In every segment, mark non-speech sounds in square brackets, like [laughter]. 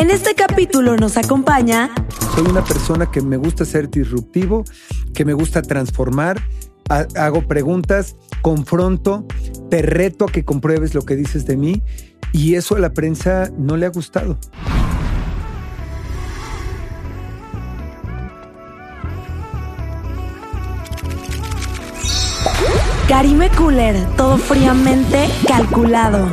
En este capítulo nos acompaña. Soy una persona que me gusta ser disruptivo, que me gusta transformar, hago preguntas, confronto, te reto a que compruebes lo que dices de mí y eso a la prensa no le ha gustado. Karime Cooler, todo fríamente calculado.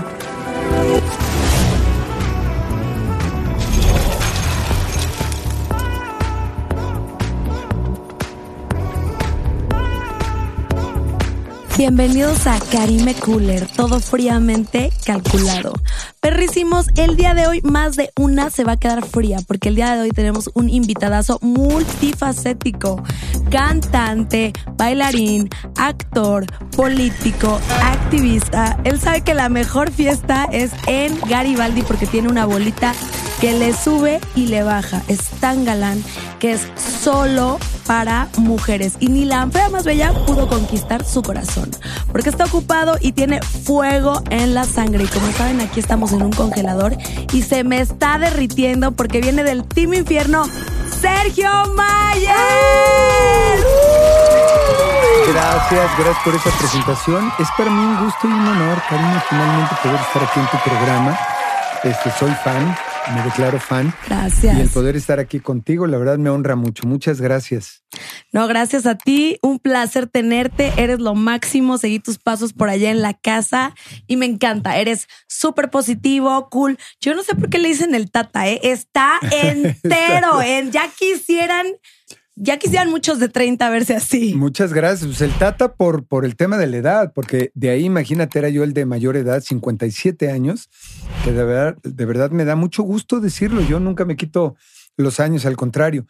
Bienvenidos a Karime Cooler, todo fríamente calculado. Perrísimos, el día de hoy más de una se va a quedar fría porque el día de hoy tenemos un invitadazo multifacético, cantante, bailarín, actor, político, activista. Él sabe que la mejor fiesta es en Garibaldi porque tiene una bolita que le sube y le baja. Es tan galán que es solo para mujeres y ni la fea más bella pudo conquistar su corazón porque está ocupado y tiene fuego en la sangre y como saben aquí estamos en un congelador y se me está derritiendo porque viene del Team Infierno Sergio Mayer. Gracias, gracias por esa presentación. Es para mí un gusto y un honor, Karina, finalmente poder estar aquí en tu programa. Este, soy fan, me declaro fan. Gracias. Y el poder estar aquí contigo, la verdad me honra mucho. Muchas gracias. No, gracias a ti. Un placer tenerte. Eres lo máximo. Seguí tus pasos por allá en la casa y me encanta. Eres súper positivo, cool. Yo no sé por qué le dicen el tata, ¿eh? Está [laughs] entero. en ya quisieran ya quisieran muchos de 30 verse así. Muchas gracias. Pues el Tata por, por el tema de la edad, porque de ahí, imagínate, era yo el de mayor edad, 57 años, que de verdad, de verdad me da mucho gusto decirlo. Yo nunca me quito los años, al contrario.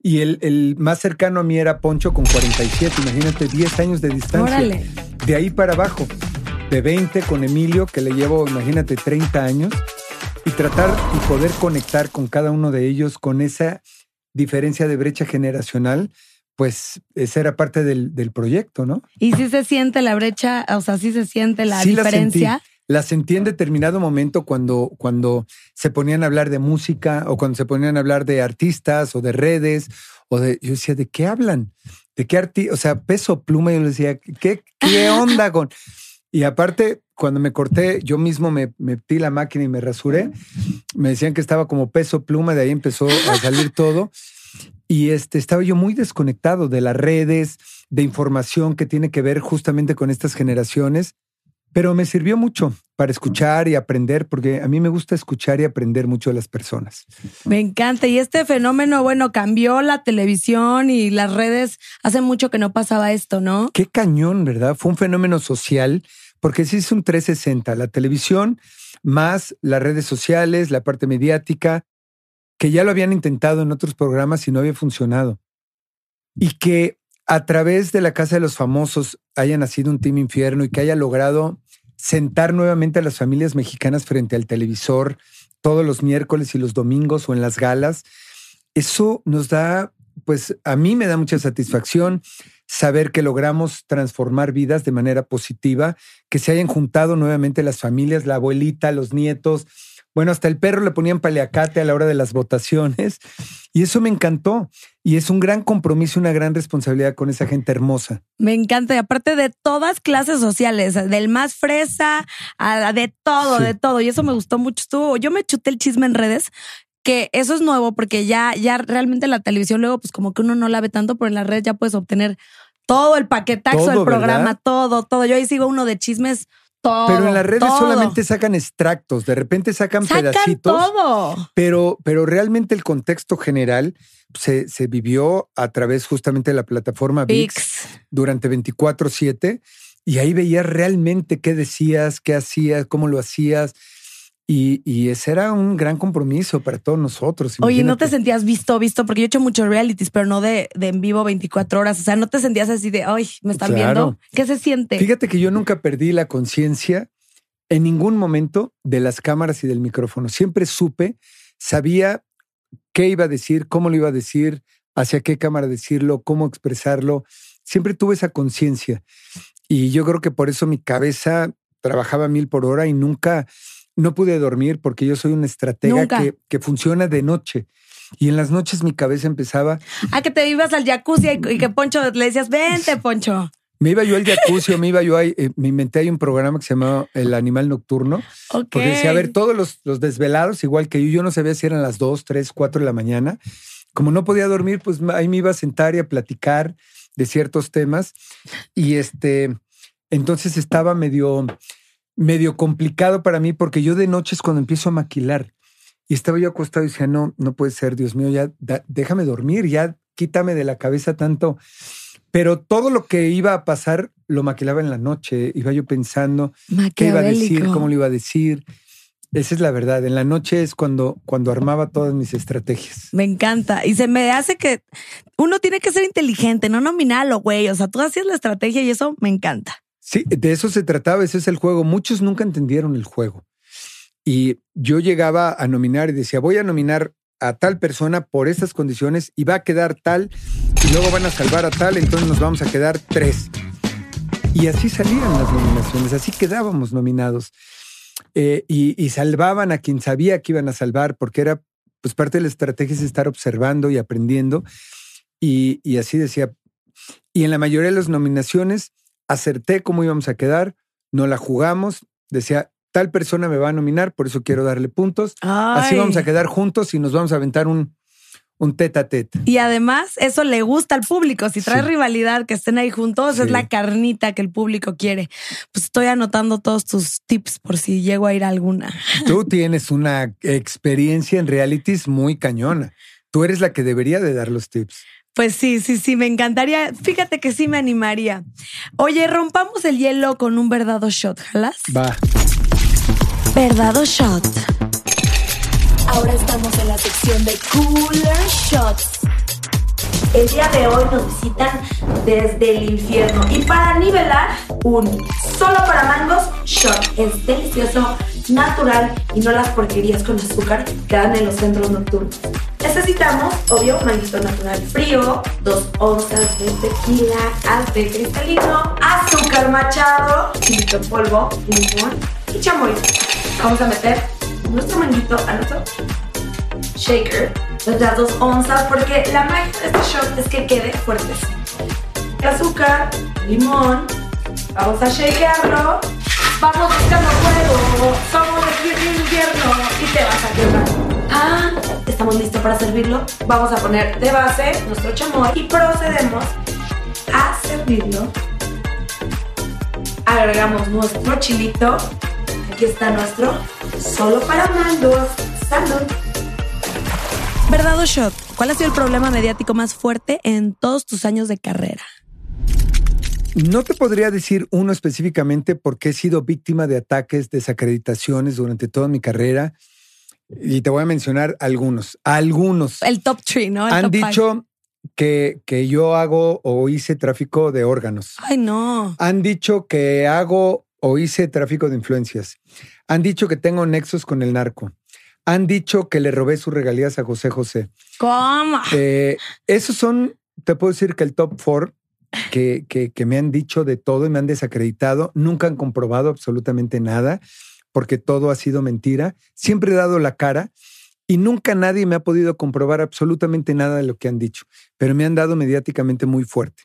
Y el, el más cercano a mí era Poncho con 47, imagínate, 10 años de distancia. Órale. De ahí para abajo, de 20 con Emilio, que le llevo, imagínate, 30 años, y tratar y poder conectar con cada uno de ellos con esa diferencia de brecha generacional, pues esa era parte del, proyecto, ¿no? Y si se siente la brecha, o sea, sí se siente la diferencia. La sentí, en determinado momento cuando, cuando se ponían a hablar de música o cuando se ponían a hablar de artistas o de redes o de, yo decía, ¿de qué hablan? ¿De qué artista? O sea, peso pluma, yo le decía, ¿qué, qué [laughs] onda con...? Y aparte, cuando me corté, yo mismo me metí la máquina y me rasuré. Me decían que estaba como peso pluma, de ahí empezó a salir todo. Y este, estaba yo muy desconectado de las redes, de información que tiene que ver justamente con estas generaciones. Pero me sirvió mucho para escuchar y aprender, porque a mí me gusta escuchar y aprender mucho de las personas. Me encanta. Y este fenómeno, bueno, cambió la televisión y las redes. Hace mucho que no pasaba esto, ¿no? Qué cañón, ¿verdad? Fue un fenómeno social porque sí es un 360, la televisión más las redes sociales, la parte mediática, que ya lo habían intentado en otros programas y no había funcionado. Y que a través de la Casa de los Famosos haya nacido un Team Infierno y que haya logrado sentar nuevamente a las familias mexicanas frente al televisor todos los miércoles y los domingos o en las galas, eso nos da, pues a mí me da mucha satisfacción saber que logramos transformar vidas de manera positiva, que se hayan juntado nuevamente las familias, la abuelita, los nietos. Bueno, hasta el perro le ponían paliacate a la hora de las votaciones y eso me encantó. Y es un gran compromiso, una gran responsabilidad con esa gente hermosa. Me encanta. Y aparte de todas clases sociales, del más fresa, a de todo, de todo. Y eso me gustó mucho. Estuvo, yo me chuté el chisme en redes que eso es nuevo porque ya, ya realmente la televisión luego pues como que uno no la ve tanto, pero en la red ya puedes obtener todo el paquetazo del programa, todo, todo. Yo ahí sigo uno de chismes, todo. Pero en las redes solamente sacan extractos, de repente sacan, sacan pedacitos. Todo. Pero, pero realmente el contexto general se, se vivió a través justamente de la plataforma VIX, durante 24-7 y ahí veías realmente qué decías, qué hacías, cómo lo hacías. Y, ese era un gran compromiso para todos nosotros. Oye, ¿no te sentías visto, visto? Porque yo he hecho muchos realities, pero no de, de en vivo 24 horas. O sea, ¿no te sentías así de, ay, me están viendo? ¿Qué se siente? Fíjate que yo nunca perdí la conciencia en ningún momento de las cámaras y del micrófono. Siempre supe, sabía qué iba a decir, cómo lo iba a decir, hacia qué cámara decirlo, cómo expresarlo. Siempre tuve esa conciencia. Y yo creo que por eso mi cabeza trabajaba mil por hora y nunca no pude dormir porque yo soy una estratega que, que, funciona de noche. Y en las noches mi cabeza empezaba. A que te ibas al jacuzzi y que Poncho le decías, vente, Poncho. Me iba yo al jacuzzi, me iba yo ahí, eh, me inventé ahí un programa que se llamaba El Animal Nocturno. Porque decía, a ver, todos los, los, desvelados, igual que yo, yo no sabía si eran las 2, 3, 4 de la mañana. Como no podía dormir, pues ahí me iba a sentar y a platicar de ciertos temas. Y este, entonces estaba medio, medio complicado para mí porque yo de noche es cuando empiezo a maquilar. Y estaba yo acostado y decía, no, no puede ser, Dios mío, ya déjame dormir, ya quítame de la cabeza tanto pero todo lo que iba a pasar lo maquilaba en la noche. Iba yo pensando qué iba a decir, cómo lo iba a decir. Esa es la verdad. En la noche es cuando, cuando armaba todas mis estrategias. Me encanta. Y se me hace que uno tiene que ser inteligente, no nominarlo, güey. O sea, tú hacías la estrategia y eso me encanta. Sí, de eso se trataba. Ese es el juego. Muchos nunca entendieron el juego. Y yo llegaba a nominar y decía, voy a nominar a tal persona por estas condiciones y va a quedar tal y luego van a salvar a tal, entonces nos vamos a quedar tres. Y así salían las nominaciones, así quedábamos nominados. Eh, y, salvaban a quien sabía que iban a salvar, porque era pues parte de la estrategia es estar observando y aprendiendo. Y, y así decía. Y en la mayoría de las nominaciones acerté cómo íbamos a quedar, no la jugamos, decía, tal persona me va a nominar, por eso quiero darle puntos. Así vamos a quedar juntos y nos vamos a aventar un, un tete a tete. Y además, eso le gusta al público. Si trae rivalidad, que estén ahí juntos, es la carnita que el público quiere. Pues estoy anotando todos tus tips por si llego a ir a alguna. Tú [laughs] tienes una experiencia en realities muy cañona. Tú eres la que debería de dar los tips. Pues sí, sí, sí, me encantaría. Fíjate que sí me animaría. Oye, rompamos el hielo con un verdadero shot, ¿jalas? Va. Verdado Shot. Ahora estamos en la sección de Cooler Shots. El día de hoy nos visitan desde el infierno y para nivelar un solo para mangos shot es delicioso, natural y no las porquerías con azúcar que dan en los centros nocturnos. Necesitamos, obvio, manguito natural frío, dos onzas de tequila, arte cristalino, azúcar machado, chilito polvo, limón y chamoy. Vamos a meter nuestro manguito a nuestro shaker, las dos onzas, porque la magia de este shot es que quede fuerte. Azúcar, limón, vamos a shakearlo. Vamos buscando fuego, somos de invierno y te vas a quemar. Ah, estamos listos para servirlo. Vamos a poner de base nuestro chamoy y procedemos a servirlo. Agregamos nuestro chilito Aquí está nuestro solo para mandos. Salud. ¿Verdad o shot? ¿Cuál ha sido el problema mediático más fuerte en todos tus años de carrera? No te podría decir uno específicamente porque he sido víctima de ataques, desacreditaciones durante toda mi carrera. Y te voy a mencionar algunos. Algunos. El top three, ¿no? han dicho que, que yo hago o hice tráfico de órganos. Ay, no. Han dicho que hago o hice tráfico de influencias. Han dicho que tengo nexos con el narco. Han dicho que le robé sus regalías a José José. ¿Cómo? Eh, esos son, te puedo decir que el top four que, que, que me han dicho de todo y me han desacreditado. Nunca han comprobado absolutamente nada porque todo ha sido mentira. Siempre he dado la cara y nunca nadie me ha podido comprobar absolutamente nada de lo que han dicho, pero me han dado mediáticamente muy fuerte.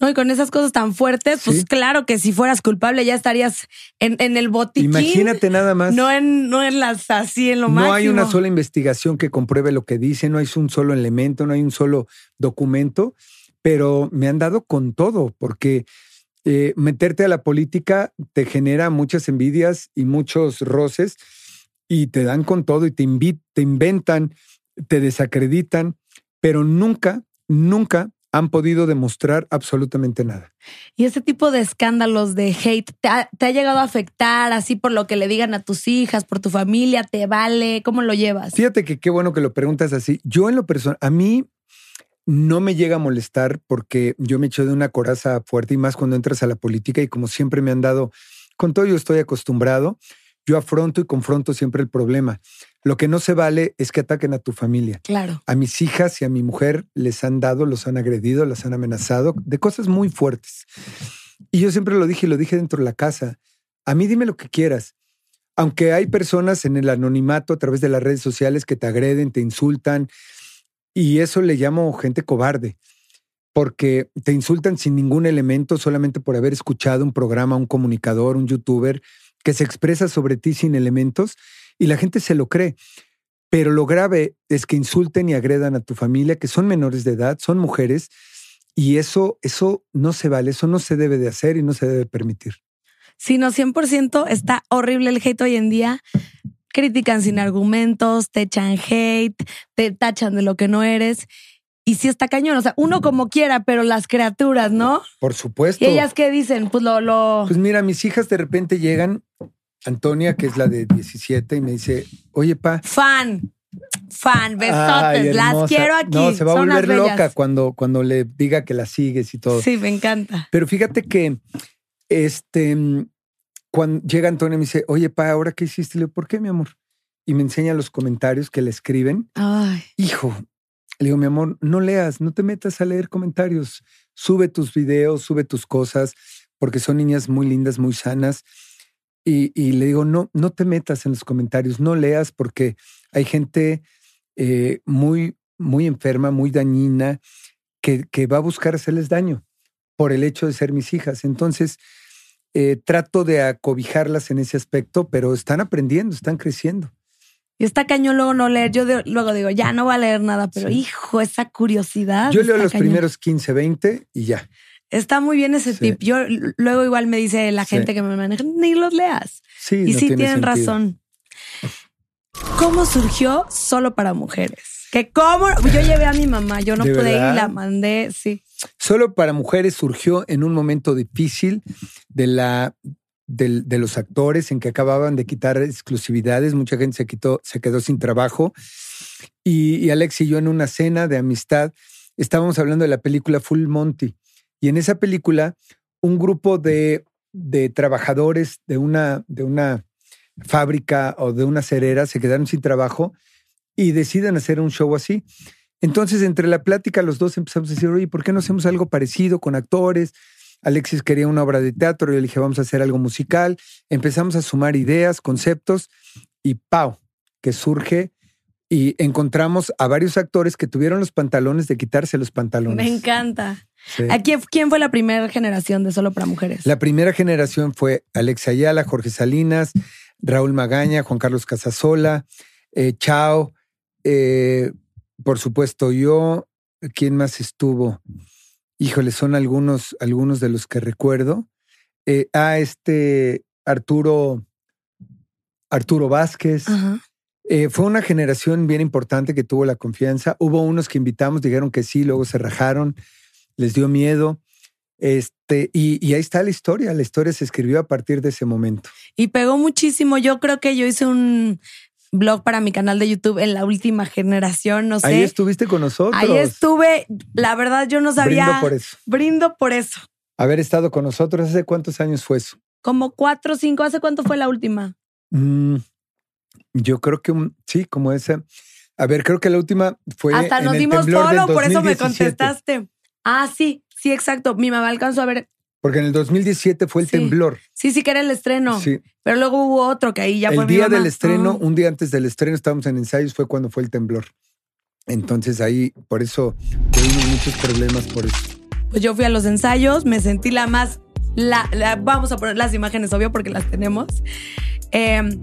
No, y con esas cosas tan fuertes, pues claro que si fueras culpable ya estarías en, en, el botiquín. Imagínate nada más. No en, no en las así, en lo máximo. No hay una sola investigación que compruebe lo que dice, no hay un solo elemento, no hay un solo documento, pero me han dado con todo, porque eh, meterte a la política te genera muchas envidias y muchos roces, y te dan con todo y te, te inventan, te desacreditan, pero nunca, nunca han podido demostrar absolutamente nada. ¿Y ese tipo de escándalos de hate te ha, llegado a afectar así por lo que le digan a tus hijas, por tu familia? ¿Te vale? ¿Cómo lo llevas? Fíjate que qué bueno que lo preguntas así. Yo en lo personal, a mí no me llega a molestar porque yo me echo de una coraza fuerte y más cuando entras a la política y como siempre me han dado, con todo yo estoy acostumbrado, yo afronto y confronto siempre el problema. Lo que no se vale es que ataquen a tu familia. Claro. A mis hijas y a mi mujer les han dado, los han agredido, las han amenazado de cosas muy fuertes. Y yo siempre lo dije y lo dije dentro de la casa. A mí dime lo que quieras. Aunque hay personas en el anonimato a través de las redes sociales que te agreden, te insultan, y eso le llamo gente cobarde, porque te insultan sin ningún elemento solamente por haber escuchado un programa, un comunicador, un youtuber que se expresa sobre ti sin elementos y la gente se lo cree. Pero lo grave es que insulten y agredan a tu familia, que son menores de edad, son mujeres, y eso, eso no se vale, eso no se debe de hacer y no se debe permitir. Sí, no, 100% está horrible el hate hoy en día. Critican sin argumentos, te echan hate, te tachan de lo que no eres. Y sí está cañón, o sea, uno como quiera, pero las criaturas, ¿no? Por supuesto. ¿Y ellas qué dicen? Pues lo, lo... Pues mira, mis hijas de repente llegan, Antonia, que es la de 17, y me dice, oye, pa. Fan, fan, besotes, las quiero aquí. No, se va a volver loca cuando, cuando le diga que la sigues y todo. Sí, me encanta. Pero fíjate que, este, cuando llega Antonia y me dice, oye, pa, ¿ahora qué hiciste? Le digo, ¿por qué, mi amor? Y me enseña los comentarios que le escriben. Ay. Hijo, le digo, mi amor, no leas, no te metas a leer comentarios. Sube tus videos, sube tus cosas, porque son niñas muy lindas, muy sanas. Y, le digo, no, no te metas en los comentarios, no leas, porque hay gente eh, muy, muy enferma, muy dañina, que, que, va a buscar hacerles daño por el hecho de ser mis hijas. Entonces, eh, trato de acobijarlas en ese aspecto, pero están aprendiendo, están creciendo. Y está cañón luego no leer. Yo luego digo, ya no voy a leer nada, pero hijo, esa curiosidad. Yo leo los primeros 15, 20 y ya. Está muy bien ese tip. Yo luego igual me dice la gente que me maneja, ni los leas. Sí, y sí tienen razón. ¿Cómo surgió solo para mujeres? Que cómo yo llevé a mi mamá, yo no pude ir y la mandé, sí. Solo para mujeres surgió en un momento difícil de la de, los actores en que acababan de quitar exclusividades, mucha gente se, quitó, se quedó sin trabajo. Y, Alex y yo en una cena de amistad estábamos hablando de la película Full Monty. Y en esa película, un grupo de, de trabajadores de una, de una fábrica o de una cerera se quedaron sin trabajo y deciden hacer un show así. Entonces, entre la plática, los dos empezamos a decir, oye, ¿por qué no hacemos algo parecido con actores? Alexis quería una obra de teatro, yo le dije, vamos a hacer algo musical. Empezamos a sumar ideas, conceptos y ¡pau! que surge y encontramos a varios actores que tuvieron los pantalones de quitarse los pantalones. Me encanta. quién, fue la primera generación de Solo para Mujeres? La primera generación fue Alex Ayala, Jorge Salinas, Raúl Magaña, Juan Carlos Casasola, eh, Chao, eh, por supuesto yo. ¿Quién más estuvo? híjole, son algunos, algunos de los que recuerdo. Eh, ah, este Arturo, Arturo Vázquez. Eh, fue una generación bien importante que tuvo la confianza. Hubo unos que invitamos, dijeron que sí, luego se rajaron, les dio miedo. Este, y, y, ahí está la historia. La historia se escribió a partir de ese momento. Y pegó muchísimo. Yo creo que yo hice un, blog para mi canal de YouTube en la última generación, no sé. Ahí estuviste con nosotros. Ahí estuve, la verdad yo no sabía. Brindo por eso. Brindo por eso. Haber estado con nosotros, ¿hace cuántos años fue eso? Como cuatro o cinco, ¿hace cuánto fue la última? Mm, yo creo que sí, como esa. A ver, creo que la última fue. Hasta nos dimos solo, por eso me contestaste. Ah, sí, sí, exacto. Mi mamá alcanzó a ver porque en el 2017 fue el temblor. Sí, sí que era el estreno. Sí. Pero luego hubo otro que ahí ya fue. El día del estreno, un día antes del estreno, estábamos en ensayos, fue cuando fue el temblor. Entonces ahí, por eso tuvimos muchos problemas por eso. Pues yo fui a los ensayos, me sentí la más. La, vamos a poner las imágenes, obvio, porque las tenemos. Em,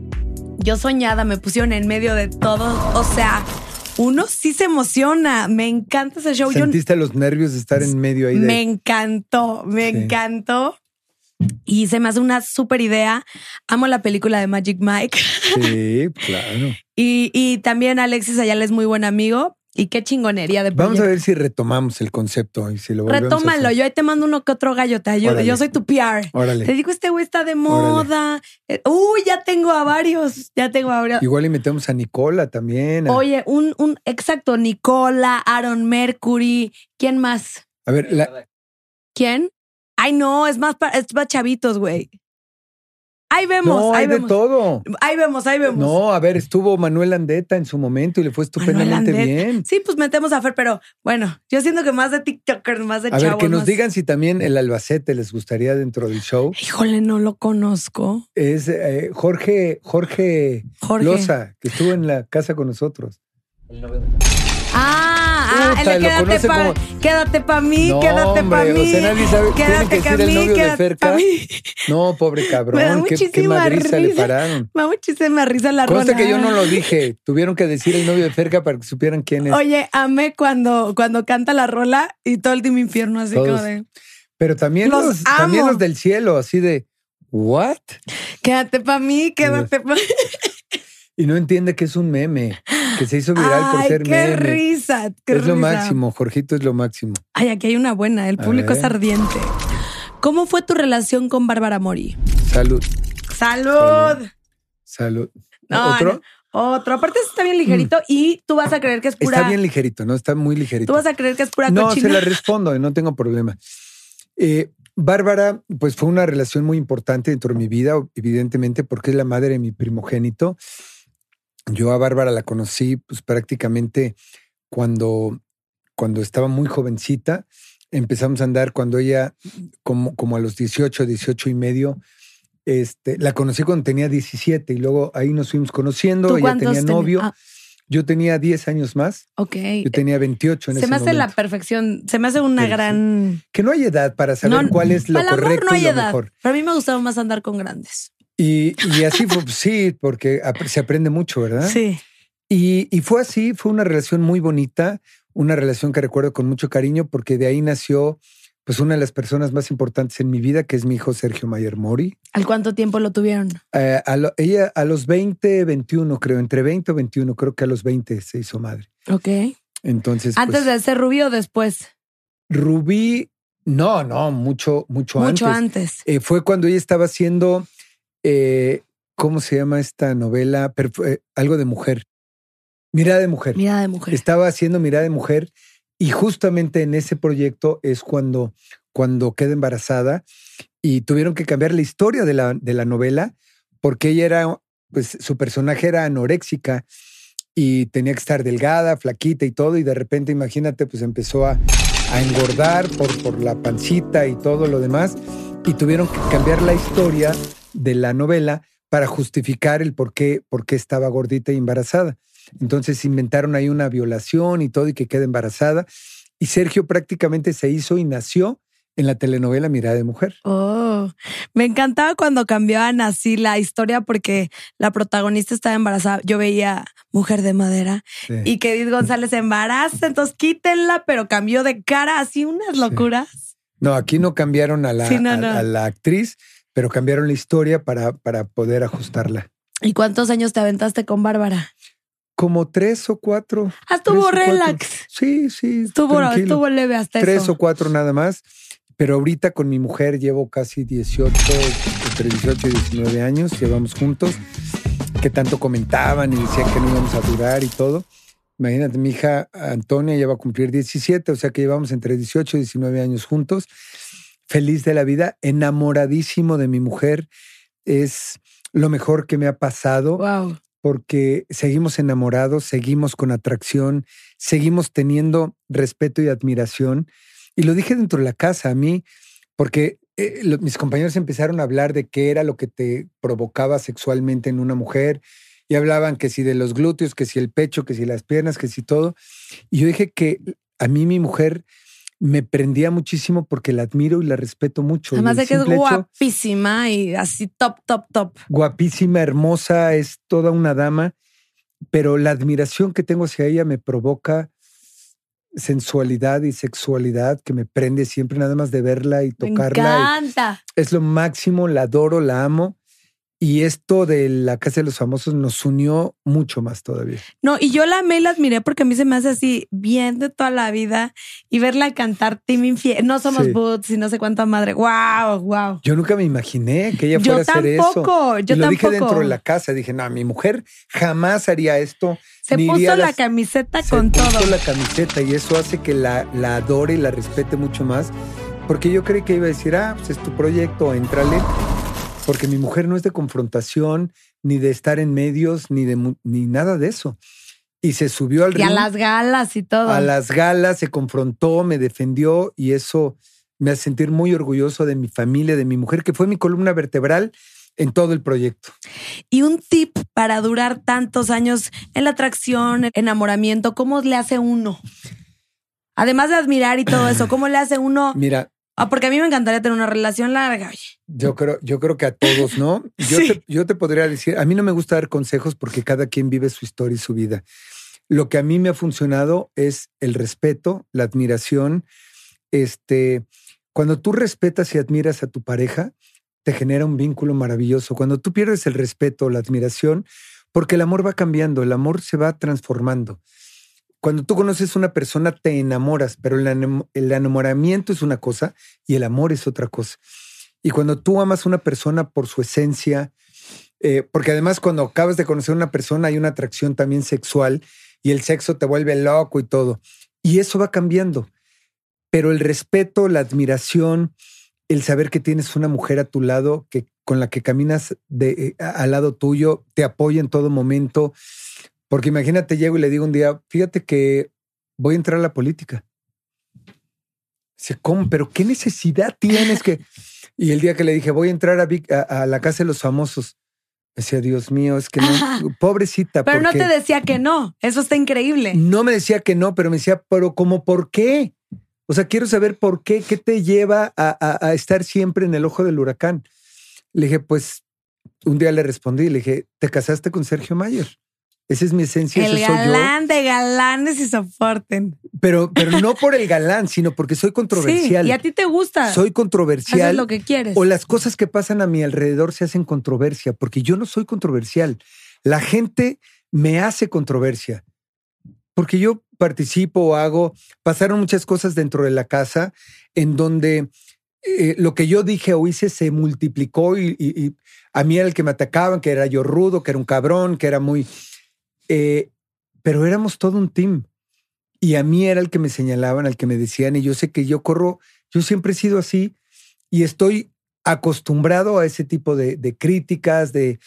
yo soñada, me pusieron en medio de todo. O sea, uno sí se emociona. Me encanta ese show. ¿Sentiste los nervios de estar en medio ahí? Me encantó, me encantó. Y se me hace una súper idea. Amo la película de Magic Mike. Sí, claro. [laughs] y, y también Alexis Ayala es muy buen amigo. Y qué chingonería de Vamos a ver si retomamos el concepto y si lo Retómalo. Yo ahí te mando uno que otro gallo, te ayudo. Yo soy tu PR. Órale. Te digo, este güey está de moda. Eh, uy, ya tengo a varios. Ya tengo a varios. Igual y metemos a Nicola también. Oye, un, un, exacto, Nicola, Aaron Mercury. ¿Quién más? A ver, la... ¿Quién? Ay, no, es más, es más chavitos, güey. Ahí vemos, No, ahí hay de vemos. todo. Ahí vemos, ahí vemos. No, a ver, estuvo Manuel Andeta en su momento y le fue estupendamente bien. Sí, pues metemos a Fer, pero bueno, yo siento que más de TikTokers, más de A ver, chavos. que nos más- digan si también el Albacete les gustaría dentro del show. Híjole, no lo conozco. Es eh, Jorge, Jorge, Jorge. Loza, que estuvo en la casa con nosotros. Ah, ah, Puta, el de quédate conoce pa, como- quédate pa mí, No, quédate pa hombre, o mí. sea, nadie sabe- tiene quédate que el mí, de quédate Ferca. pa mí. No, pobre [laughs] Me da cabrón, qué, qué madriza le pararon. Me da muchísima risa la Consta rola. que yo no lo dije. Tuvieron que decir el novio de Ferca para que supieran quién es. Oye, amé cuando, cuando canta la rola y todo el Team Infierno así Todos. como de Pero también Los los, también los del cielo, así de ¿what? quédate pa mí, quédate pa mí. Y no entiende que es un meme, que se hizo viral por Ay, ser qué meme. risa, qué es lo risa. máximo, Jorgito es lo máximo. Ay, aquí hay una buena, el público es ardiente. ¿Cómo fue tu relación con Bárbara Mori? Salud, ¡Salud! salud. No, ¿Otro? no, Otro. Aparte está bien ligerito y tú vas a creer que es pura. Está bien ligerito, ¿no? Está muy ligerito. Tú vas a creer que es pura No, cochina. se la respondo, no tengo problema. Eh, Bárbara, pues fue una relación muy importante dentro de mi vida, evidentemente, porque es la madre de mi primogénito. Yo a Bárbara la conocí pues prácticamente cuando, cuando estaba muy jovencita. Empezamos a andar cuando ella, como, como a los 18, 18 y medio, este, la conocí cuando tenía 17 y luego ahí nos fuimos conociendo. ¿Tú Ella tenía ten- novio. Ah, Yo tenía 10 años más. ok. Yo tenía 28 en Se ese me hace la momento. perfección. Se me hace una sí. gran. Que no hay edad para saber No, cuál es lo correcto no hay y lo edad. mejor. Pero a mí me gustaba más andar con grandes. Y, y así fue, pues, sí, porque se aprende mucho, ¿verdad? Sí. Y, y fue así, fue una relación muy bonita, una relación que recuerdo con mucho cariño, porque de ahí nació pues una de las personas más importantes en mi vida, que es mi hijo Sergio Mayer Mori. ¿Al cuánto tiempo lo tuvieron? Eh, a lo- ella a los 20, 21, creo, entre 20 o 21, creo que a los 20 se hizo madre. Ok. Entonces, ¿Antes pues, de ser rubio o después? Rubí, no, no, mucho, mucho, Mucho antes. antes. Eh, fue cuando ella estaba haciendo, eh, ¿cómo se llama esta novela? Perf- eh, algo de mujer. Mirada de mujer. Mirada de mujer. Estaba haciendo Mirada de mujer y justamente en ese proyecto es cuando, cuando queda embarazada y tuvieron que cambiar la historia de la, de la novela porque ella era, pues su personaje era anoréxica y tenía que estar delgada, flaquita y todo y de repente, imagínate, pues empezó a, a engordar por, por la pancita y todo lo demás y tuvieron que cambiar la historia de la novela para justificar el por qué, por qué estaba gordita y embarazada. Entonces inventaron ahí una violación y todo y que queda embarazada. Y Sergio prácticamente se hizo y nació en la telenovela Mirada de Mujer. Oh, me encantaba cuando cambiaban así la historia porque la protagonista estaba embarazada. Yo veía Mujer de Madera Sí. y que Edith González se embaraza, entonces quítenla, pero cambió de cara, así unas locuras. No, aquí no cambiaron a la, Sí, no, a- no. a la actriz, pero cambiaron la historia para, para poder ajustarla. ¿Y cuántos años te aventaste con Bárbara? Como tres o cuatro. Ah, estuvo o cuatro. relax. Sí, sí. Estuvo, tranquilo. estuvo leve hasta Tres eso. o cuatro nada más. Pero ahorita con mi mujer llevo casi 18, entre 18 y 19 años, llevamos juntos, que tanto comentaban y decían que no íbamos a durar y todo. Imagínate, mi hija Antonia ya va a cumplir 17, o sea que llevamos entre 18 y 19 años juntos. Feliz de la vida, enamoradísimo de mi mujer. Es lo mejor que me ha pasado Wow. porque seguimos enamorados, seguimos con atracción, seguimos teniendo respeto y admiración. Y lo dije dentro de la casa a mí, porque eh, lo- mis compañeros empezaron a hablar de qué era lo que te provocaba sexualmente en una mujer. Y hablaban que si de los glúteos, que si el pecho, que si las piernas, que si todo. Y yo dije que a mí mi mujer me prendía muchísimo porque la admiro y la respeto mucho. Además de que es hecho- guapísima y así top, top, top. guapísima, hermosa, es toda una dama, pero la admiración que tengo hacia ella me provoca sensualidad y sexualidad que me prende siempre nada más de verla y Me tocarla. encanta. y es lo máximo, la adoro, la amo. Y esto de la Casa de los Famosos nos unió mucho más todavía. No, y yo la amé y la admiré porque a mí se me hace así bien de toda la vida y verla cantar Team Infiel. No somos Sí. boots y no sé cuánta madre. Wow, wow. Yo nunca me imaginé que ella Yo fuera a hacer eso. tampoco, yo y lo dije tampoco. dentro de la casa. Dije, no, mi mujer jamás haría esto. Se puso la las- camiseta se con puso todo. la camiseta y eso hace que la, la adore y la respete mucho más. Porque yo creí que iba a decir, ah, pues es tu proyecto, éntrale. Porque mi mujer no es de confrontación, ni de estar en medios, ni de ni nada de eso. Y se subió al ring. Y a las galas y todo. A las galas, se confrontó, me defendió y eso me hace sentir muy orgulloso de mi familia, de mi mujer, que fue mi columna vertebral en todo el proyecto. Y un tip para durar tantos años en la atracción, enamoramiento, ¿cómo le hace uno? Además de admirar y todo eso, ¿cómo le hace uno? Mira. Ah, porque a mí me encantaría tener una relación larga. Yo creo, yo creo que a todos, ¿no? Yo, te, yo te podría decir, a mí no me gusta dar consejos porque cada quien vive su historia y su vida. Lo que a mí me ha funcionado es el respeto, la admiración. Este, cuando tú respetas y admiras a tu pareja, te genera un vínculo maravilloso. Cuando tú pierdes el respeto, la admiración, porque el amor va cambiando, el amor se va transformando. Cuando tú conoces a una persona, te enamoras, pero el, enamoramiento es una cosa y el amor es otra cosa. Y cuando tú amas a una persona por su esencia, eh, porque además cuando acabas de conocer a una persona hay una atracción también sexual y el sexo te vuelve loco y todo. Y eso va cambiando. Pero el respeto, la admiración, el saber que tienes una mujer a tu lado que con la que caminas eh, al lado tuyo, te apoya en todo momento. Porque imagínate, llego y le digo un día, fíjate que voy a entrar a la política. Dice, ¿cómo? ¿Pero qué necesidad tienes que...? Y el día que le dije, voy a entrar a, la casa de los famosos, decía, Dios mío, es que no, pobrecita. Pero no te decía que no, eso está increíble. No me decía que no, pero me decía, pero ¿cómo por qué? O sea, quiero saber por qué, qué te lleva a, estar siempre en el ojo del huracán. Le dije, pues un día le respondí, le dije, te casaste con Sergio Mayer. Esa es mi esencia. El galán de galanes y soporten. Pero, pero no por el [laughs] galán, sino porque soy controversial. Sí, y a ti te gusta. Soy controversial. es lo que quieres. O las cosas que pasan a mi alrededor se hacen controversia, porque yo no soy controversial. La gente me hace controversia. Porque yo participo o hago, pasaron muchas cosas dentro de la casa en donde eh, lo que yo dije o hice se multiplicó y, a mí era el que me atacaban, que era yo rudo, que era un cabrón, que era muy... Eh, pero éramos todo un team. Y a mí era el que me señalaban, al que me decían, y yo sé que yo corro, yo siempre he sido así y estoy acostumbrado a ese tipo de, de críticas, de...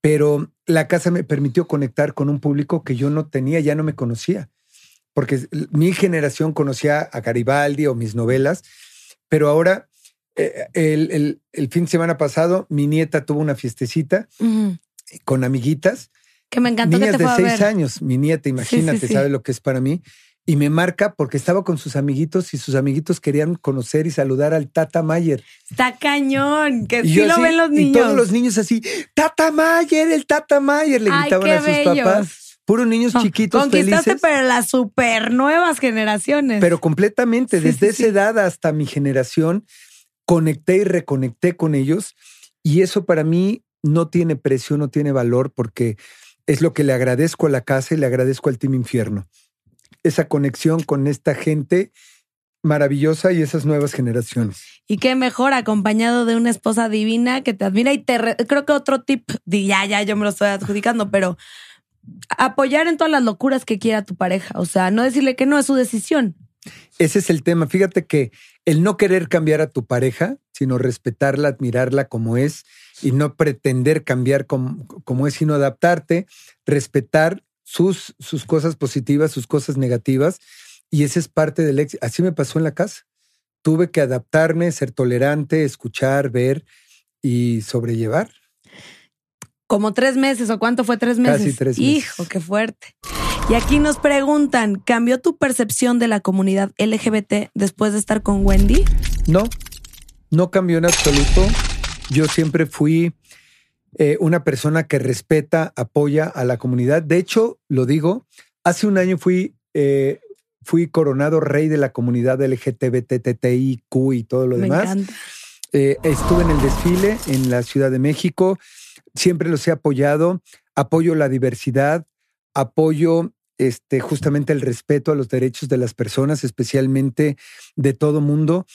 Pero la casa me permitió conectar con un público que yo no tenía, ya no me conocía porque mi generación conocía a Garibaldi o mis novelas, pero ahora, eh, el, fin de semana pasado, mi nieta tuvo una fiestecita con amiguitas. Que me encantó. Niñas que de seis años, mi nieta, imagínate, sabe lo que es para mí. Y me marca porque estaba con sus amiguitos y sus amiguitos querían conocer y saludar al Tata Mayer. Está cañón, que sí lo ven los niños. Y todos los niños así, Tata Mayer, el Tata Mayer, le gritaban a sus papás. Puros niños chiquitos Conquistaste pero las super nuevas generaciones. Pero completamente, desde esa edad hasta mi generación, conecté y reconecté con ellos. Y eso para mí no tiene precio, no tiene valor, porque es lo que le agradezco a la casa y le agradezco al Team Infierno. Esa conexión con esta gente maravillosa y esas nuevas generaciones. Y qué mejor acompañado de una esposa divina que te admira y te creo que otro tip, ya, ya, yo me lo estoy adjudicando, pero apoyar en todas las locuras que quiera tu pareja. O sea, no decirle que no es su decisión. Ese es el tema. Fíjate que el no querer cambiar a tu pareja, sino respetarla, admirarla como es y no pretender cambiar como, como es, sino adaptarte, respetar sus, sus cosas positivas, sus cosas negativas. Y ese es parte del éxito. Así me pasó en la casa. Tuve que adaptarme, ser tolerante, escuchar, ver y sobrellevar. Como tres meses, ¿o cuánto fue tres meses? Casi tres meses. Hijo, qué fuerte. Y aquí nos preguntan, ¿cambió tu percepción de la comunidad LGBT después de estar con Wendy? No, no cambió en absoluto. Yo siempre fui eh, una persona que respeta, apoya a la comunidad. De hecho, lo digo, hace un año fui, eh, fui coronado rey de la comunidad LGTBTTIQ y todo lo demás. Eh, estuve en el desfile en la Ciudad de México siempre los he apoyado, apoyo la diversidad, apoyo este, justamente el respeto a los derechos de las personas, especialmente de todo mundo.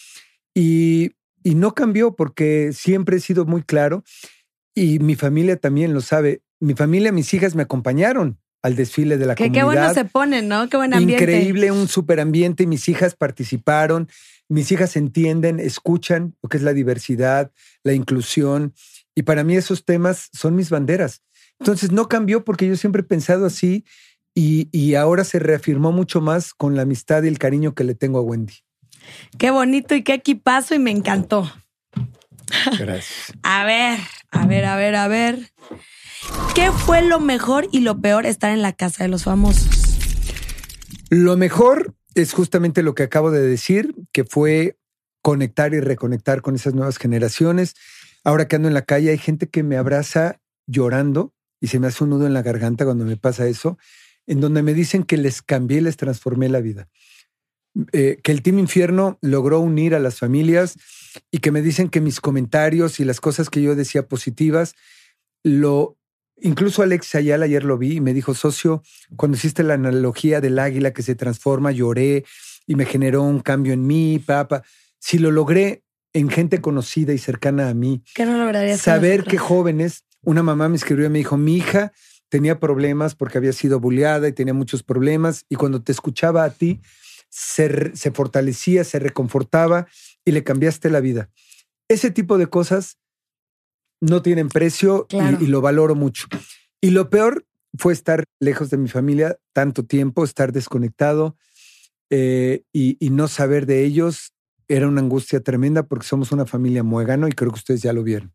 Y, y no cambió porque siempre he sido muy claro y mi familia también lo sabe. Mi familia, mis hijas me acompañaron al desfile de la que, comunidad. Qué bueno se ponen, ¿no? Qué buen ambiente. Increíble, un super ambiente. Mis hijas participaron, mis hijas entienden, escuchan lo que es la diversidad, la inclusión Y para mí esos temas son mis banderas. Entonces no cambió porque yo siempre he pensado así y, y ahora se reafirmó mucho más con la amistad y el cariño que le tengo a Wendy. Qué bonito y qué equipazo y me encantó. Gracias. [laughs] A ver, a ver, a ver, a ver. ¿Qué fue lo mejor y lo peor estar en la casa de los famosos? Lo mejor es justamente lo que acabo de decir, que fue conectar y reconectar con esas nuevas generaciones. Ahora que ando en la calle hay gente que me abraza llorando y se me hace un nudo en la garganta cuando me pasa eso, en donde me dicen que les cambié les transformé la vida. Eh, que el Team Infierno logró unir a las familias y que me dicen que mis comentarios y las cosas que yo decía positivas, lo, incluso Alex Ayala ayer lo vi y me dijo, socio, cuando hiciste la analogía del águila que se transforma, lloré y me generó un cambio en mí, papá. Si lo logré en gente conocida y cercana a mí, ¿Qué no lograrías? saber que jóvenes, una mamá me escribió y me dijo, mi hija tenía problemas porque había sido bulleada y tenía muchos problemas y cuando te escuchaba a ti, se, se fortalecía, se reconfortaba y le cambiaste la vida. Ese tipo de cosas no tienen precio y- Claro. y, lo valoro mucho. Y lo peor fue estar lejos de mi familia tanto tiempo, estar desconectado eh, y, y no saber de ellos. Era una angustia tremenda porque somos una familia muégano y creo que ustedes ya lo vieron.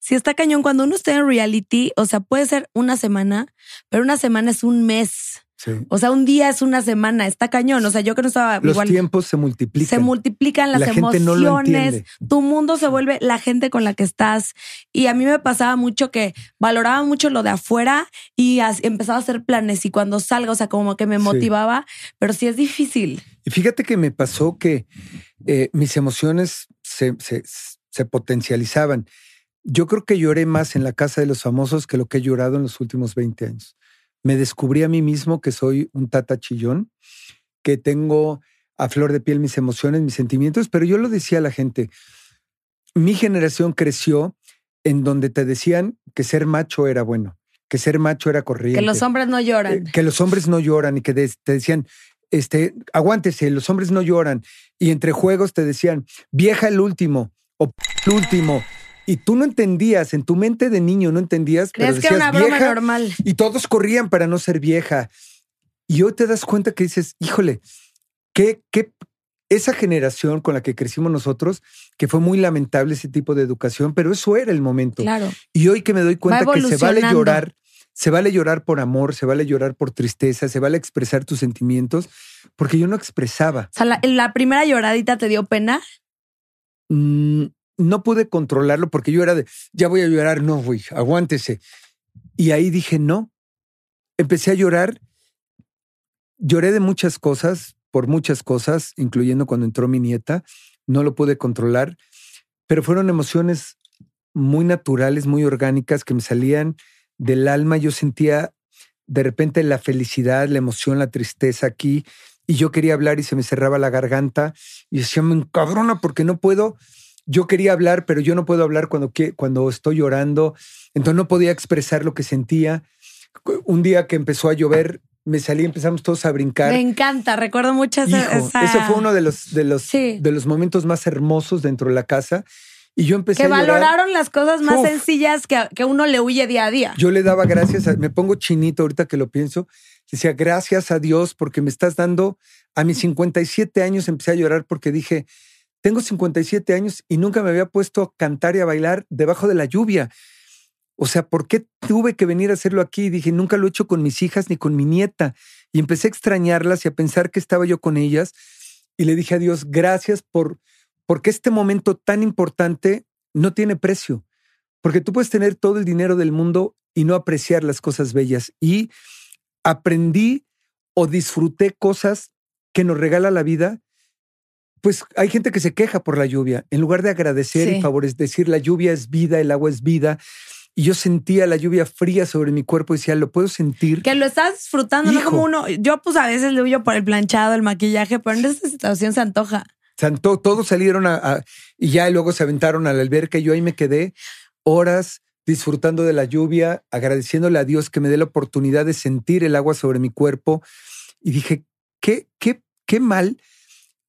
Si está cañón, cuando uno está en reality, o sea, puede ser una semana, pero una semana es un mes. Sí. O sea, un día es una semana, está cañón. O sea, yo que no estaba Los igual. tiempos se multiplican. Se multiplican las La gente no lo emociones, tu mundo se vuelve la gente con la que estás. Y a mí me pasaba mucho que valoraba mucho lo de afuera y empezaba a hacer planes y cuando salga, o sea, como que me Sí. motivaba, pero sí es difícil. Y fíjate que me pasó que eh, mis emociones se, se- se potencializaban. Yo creo que lloré más en la casa de los famosos que lo que he llorado en los últimos 20 años. Me descubrí a mí mismo que soy un tata chillón, que tengo a flor de piel mis emociones, mis sentimientos, pero yo lo decía a la gente. Mi generación creció en donde te decían que ser macho era bueno, que ser macho era corriente. Que los hombres no Eh, lloran. que los hombres no lloran y que te decían, este, aguántese, los hombres no lloran. Y entre juegos te decían, vieja el último o el último. Y tú no entendías, en tu mente de niño no entendías, pero Crees que era decías una broma vieja normal. y todos corrían para no ser vieja. Y hoy te das cuenta que dices, híjole, qué, qué, esa generación con la que crecimos nosotros, que fue muy lamentable ese tipo de educación, pero eso era el momento. Claro. Y hoy que me doy cuenta que se vale llorar, se vale llorar por amor, se vale llorar por tristeza, se vale expresar tus sentimientos, porque yo no expresaba. O sea, la, la primera lloradita te dio pena. Mm, no pude controlarlo porque yo era de, ya voy a llorar, no, güey, aguántese. Y ahí dije, no. Empecé a llorar. Lloré de muchas cosas, por muchas cosas, incluyendo cuando entró mi nieta. No lo pude controlar, pero fueron emociones muy naturales, muy orgánicas que me salían del alma. Yo sentía de repente la felicidad, la emoción, la tristeza aquí. Y yo quería hablar y se me cerraba la garganta y decía, me encabrona porque no puedo. Yo quería hablar, pero yo no puedo hablar cuando, cuando estoy llorando. Entonces no podía expresar lo que sentía. Un día que empezó a llover, me salí, empezamos todos a brincar. Me encanta, recuerdo mucho esa. Ese fue uno de los, de, los, Sí. de los momentos más hermosos dentro de la casa. Y yo empecé Que a valoraron las cosas más Uf. sencillas que, que uno le huye día a día. Yo le daba gracias, a- me pongo chinito ahorita que lo pienso. Decía, gracias a Dios porque me estás dando, a mis 57 años empecé a llorar porque dije, tengo 57 años y nunca me había puesto a cantar y a bailar debajo de la lluvia. O sea, ¿por qué tuve que venir a hacerlo aquí? Dije, nunca lo he hecho con mis hijas ni con mi nieta. Y empecé a extrañarlas y a pensar que estaba yo con ellas. Y le dije a Dios, gracias por, porque este momento tan importante no tiene precio. Porque tú puedes tener todo el dinero del mundo y no apreciar las cosas bellas. Y aprendí o disfruté cosas que nos regala la vida. Pues hay gente que se queja por la lluvia. En lugar de agradecer Sí. y favorecer, decir la lluvia es vida, el agua es vida. Y yo sentía la lluvia fría sobre mi cuerpo y decía, lo puedo sentir. Que lo estás disfrutando, no como uno. Yo, pues a veces le huyo por el planchado, el maquillaje, pero en esta situación se antoja. Santo, todos salieron a, a- y ya luego se aventaron a la alberca y yo ahí me quedé horas disfrutando de la lluvia, agradeciéndole a Dios que me dé la oportunidad de sentir el agua sobre mi cuerpo. Y dije, qué, qué, qué mal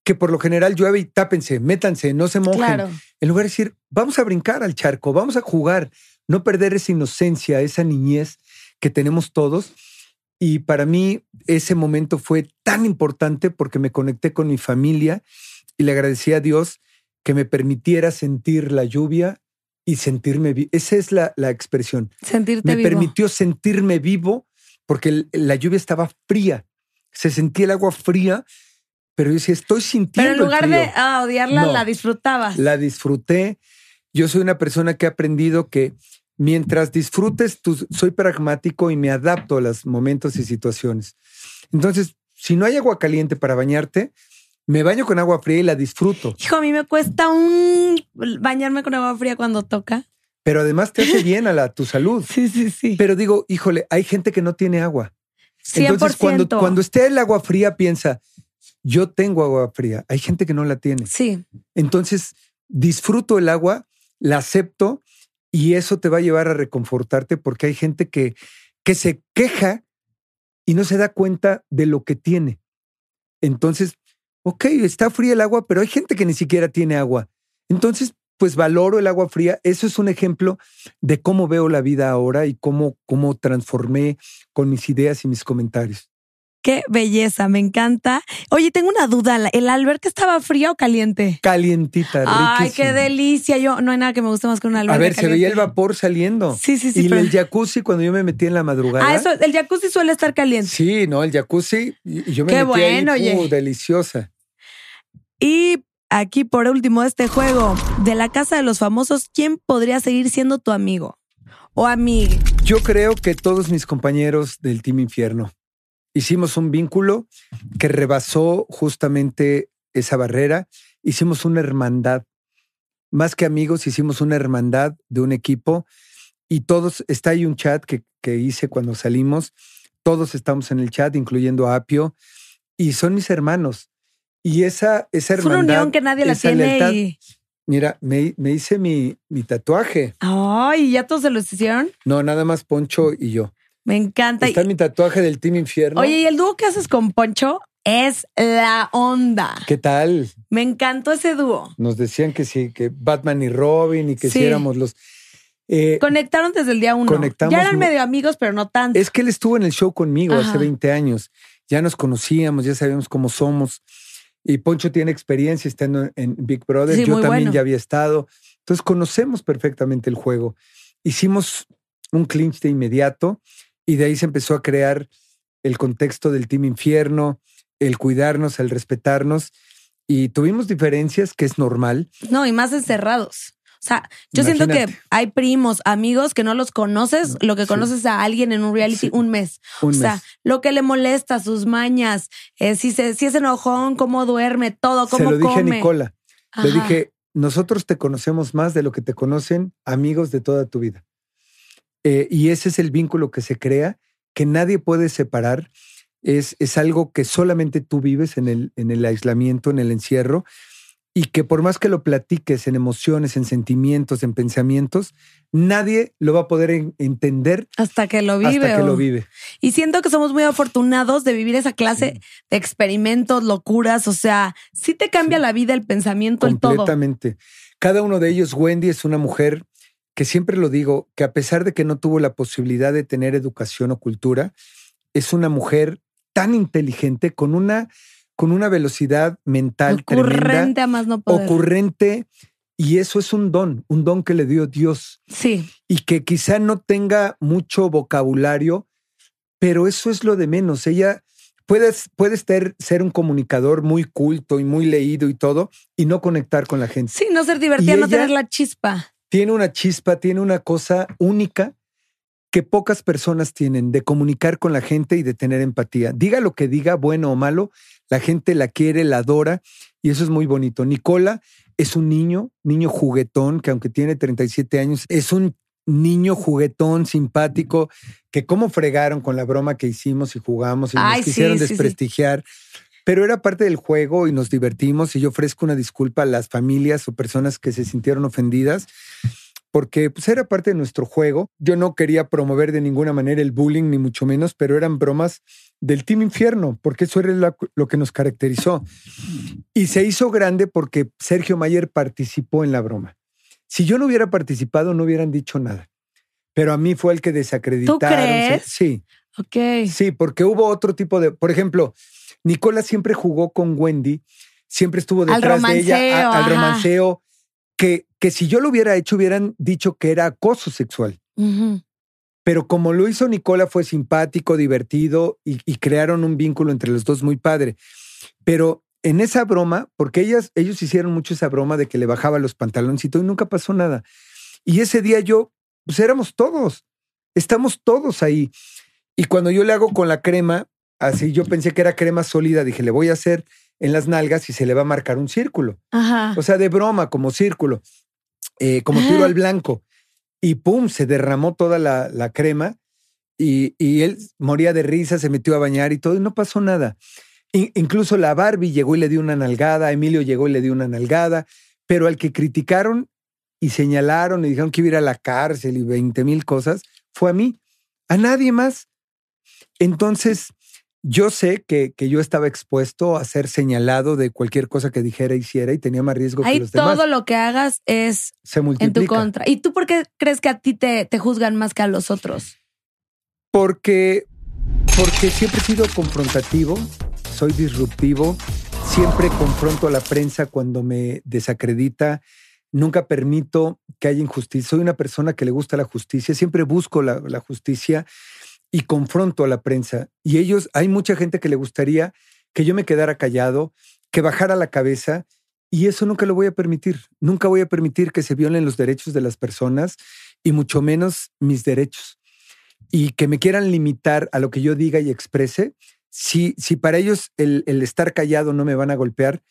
que por lo general llueve y tápense, métanse, no se mojen. Claro. En lugar de decir, vamos a brincar al charco, vamos a jugar, no perder esa inocencia, esa niñez que tenemos todos. Y para mí ese momento fue tan importante porque me conecté con mi familia y le agradecí a Dios que me permitiera sentir la lluvia y sentirme vivo. Esa es la, la expresión. Sentirte Me vivo. permitió sentirme vivo porque la lluvia estaba fría. Se sentía el agua fría, pero yo decía, estoy sintiendo Pero en lugar el de frío. ah, odiarla, No. la disfrutabas. La disfruté. Yo soy una persona que ha aprendido que mientras disfrutes, tú, soy pragmático y me adapto a los momentos y situaciones. Entonces, si no hay agua caliente para bañarte, me baño con agua fría y la disfruto. Hijo, a mí me cuesta un bañarme con agua fría cuando toca. Pero además te hace bien a la, tu salud. [laughs] Sí, sí, sí. Pero digo, híjole, hay gente que no tiene agua. 100%. Entonces, cuando, cuando esté el agua fría, piensa, yo tengo agua fría. Hay gente que no la tiene. Sí, Entonces, disfruto el agua, la acepto y eso te va a llevar a reconfortarte porque hay gente que, que se queja y no se da cuenta de lo que tiene. Entonces, ok, está fría el agua, pero hay gente que ni siquiera tiene agua. Entonces, pues valoro el agua fría. Eso es un ejemplo de cómo veo la vida ahora y cómo, cómo transformé con mis ideas y mis comentarios. Qué belleza, me encanta. Oye, tengo una duda. ¿la- ¿El alberca estaba fría o caliente? Calientita, Ay, qué delicia. Yo no hay nada que me guste más que un alberca. A ver, se veía el vapor saliendo. Sí, sí, sí. y pero- el jacuzzi cuando yo me metí en la madrugada. Ah, eso, el jacuzzi suele estar caliente. Sí, no, el jacuzzi. Y yo me Qué metí ahí, bueno, oye. uh, deliciosa. Y aquí por último este juego de la casa de los famosos, ¿quién podría seguir siendo tu amigo o amiga? Yo creo que todos mis compañeros del Team Infierno hicimos un vínculo que rebasó justamente esa barrera. Hicimos una hermandad. Más que amigos, hicimos una hermandad de un equipo y todos, está ahí un chat que, que hice cuando salimos. Todos estamos en el chat, incluyendo a Apio, y son mis hermanos. Y esa, esa Es una hermandad. unión que nadie la tiene lealtad, y... Mira, me, me hice mi, mi tatuaje. Ay, ¿ya todos se los hicieron? No, nada más Poncho y yo. Me encanta. Está mi tatuaje del Team Infierno. Oye, y el dúo que haces con Poncho es la onda. ¿Qué tal? Me encantó ese dúo. Nos decían que sí, que Batman y Robin y que Sí. sí éramos los. Eh, Conectaron desde el día uno. Conectamos ya eran medio amigos, pero no tanto. es que él estuvo en el show conmigo Ajá. hace 20 años. Ya nos conocíamos, ya sabíamos cómo somos. Y Poncho tiene experiencia estando en Big Brother. Sí, Yo también bueno. ya había estado. Entonces conocemos perfectamente el juego. Hicimos un clinch de inmediato y de ahí se empezó a crear el contexto del Team Infierno, el cuidarnos, el respetarnos. Y tuvimos diferencias, que es normal. No, y más encerrados. O sea, yo siento que hay primos, amigos que no los conoces, lo que Sí. conoces a alguien en un reality Sí. un mes. Un o sea, mes. lo que le molesta, sus mañas, eh, si, se, si es enojón, cómo duerme, todo, Se cómo lo dije come. a Nicola. Le Ajá. dije, nosotros te conocemos más de lo que te conocen amigos de toda tu vida. Eh, y ese es el vínculo que se crea, que nadie puede separar. Es, es algo que solamente tú vives en el, en el aislamiento, en el encierro, y que por más que lo platiques en emociones, en sentimientos, en pensamientos, nadie lo va a poder en- entender Hasta que lo vive. hasta que lo vive. Y siento que somos muy afortunados de vivir esa clase de experimentos, locuras. O sea, sí te cambia Sí. la vida, el pensamiento, el todo. Completamente. Cada uno de ellos, Wendy, es una mujer que siempre lo digo, que a pesar de que no tuvo la posibilidad de tener educación o cultura, es una mujer tan inteligente, con una, con una velocidad mental tremenda, Ocurrente a más no poder. ocurrente, y eso es un don, un don que le dio Dios, Sí, y que quizá no tenga mucho vocabulario, pero eso es lo de menos. Ella puede, puede ser, ser un comunicador muy culto y muy leído y todo, y no conectar con la gente. sí, no ser divertida, no tener la chispa. Tiene una chispa, tiene una cosa única que pocas personas tienen de comunicar con la gente y de tener empatía. Diga lo que diga, bueno o malo, la gente la quiere, la adora y eso es muy bonito. Nicola es un niño, niño juguetón, que aunque tiene 37 años, es un niño juguetón, simpático, que cómo fregaron con la broma que hicimos y jugamos y Ay, nos sí, quisieron sí, sí. Pero era parte del juego y nos divertimos y yo ofrezco una disculpa a las familias o personas que se sintieron ofendidas porque pues era parte de nuestro juego. Yo no quería promover de ninguna manera el bullying, ni mucho menos, pero eran bromas del Team Infierno, porque eso era lo, lo que nos caracterizó. Y se hizo grande porque Sergio Mayer participó en la broma. Si yo no hubiera participado, no hubieran dicho nada. Pero a mí fue el que desacreditaron. ¿Tú crees? Sí. Ok. Sí, porque hubo otro tipo de. Por ejemplo, Nicola siempre jugó con Wendy, siempre estuvo detrás de ella, a- al romanceo, que, que si yo lo hubiera hecho, hubieran dicho que era acoso sexual. Pero como lo hizo Nicola, fue simpático, divertido y, y crearon un vínculo entre los dos muy padre. Pero en esa broma, porque ellas, ellos hicieron mucho esa broma de que le bajaba los pantalones y todo, y nunca pasó nada. Y ese día yo, pues éramos todos, estamos todos ahí. Y cuando yo le hago con la crema, así yo pensé que era crema sólida, dije, le voy a hacer en las nalgas y se le va a marcar un círculo. Ajá. O sea, de broma, como círculo, eh, como tiro Ah. al blanco. Y pum, se derramó toda la, la crema y, y él moría de risa, se metió a bañar y todo, y no pasó nada. In- incluso la Barbie llegó y le dio una nalgada, Emilio llegó y le dio una nalgada, pero al que criticaron y señalaron y dijeron que iba a ir a la cárcel y 20 mil cosas, fue a mí, a nadie más. Entonces, yo sé que, que yo estaba expuesto a ser señalado de cualquier cosa que dijera, hiciera y tenía más riesgo que los todo demás. lo que hagas es Se en tu multiplica. contra. ¿Y tú por qué crees que a ti te, te juzgan más que a los otros? Porque, porque siempre he sido confrontativo, soy disruptivo, siempre confronto a la prensa cuando me desacredita, nunca permito que haya injusticia. Soy una persona que le gusta la justicia, siempre busco la, la justicia y confronto a la prensa. Y ellos, hay mucha gente que le gustaría que yo me quedara callado, que bajara la cabeza. Y eso nunca lo voy a permitir. Nunca voy a permitir que se violen los derechos de las personas y mucho menos mis derechos y que me quieran limitar a lo que yo diga y exprese, si, si para ellos el, el estar callado no me van a golpear,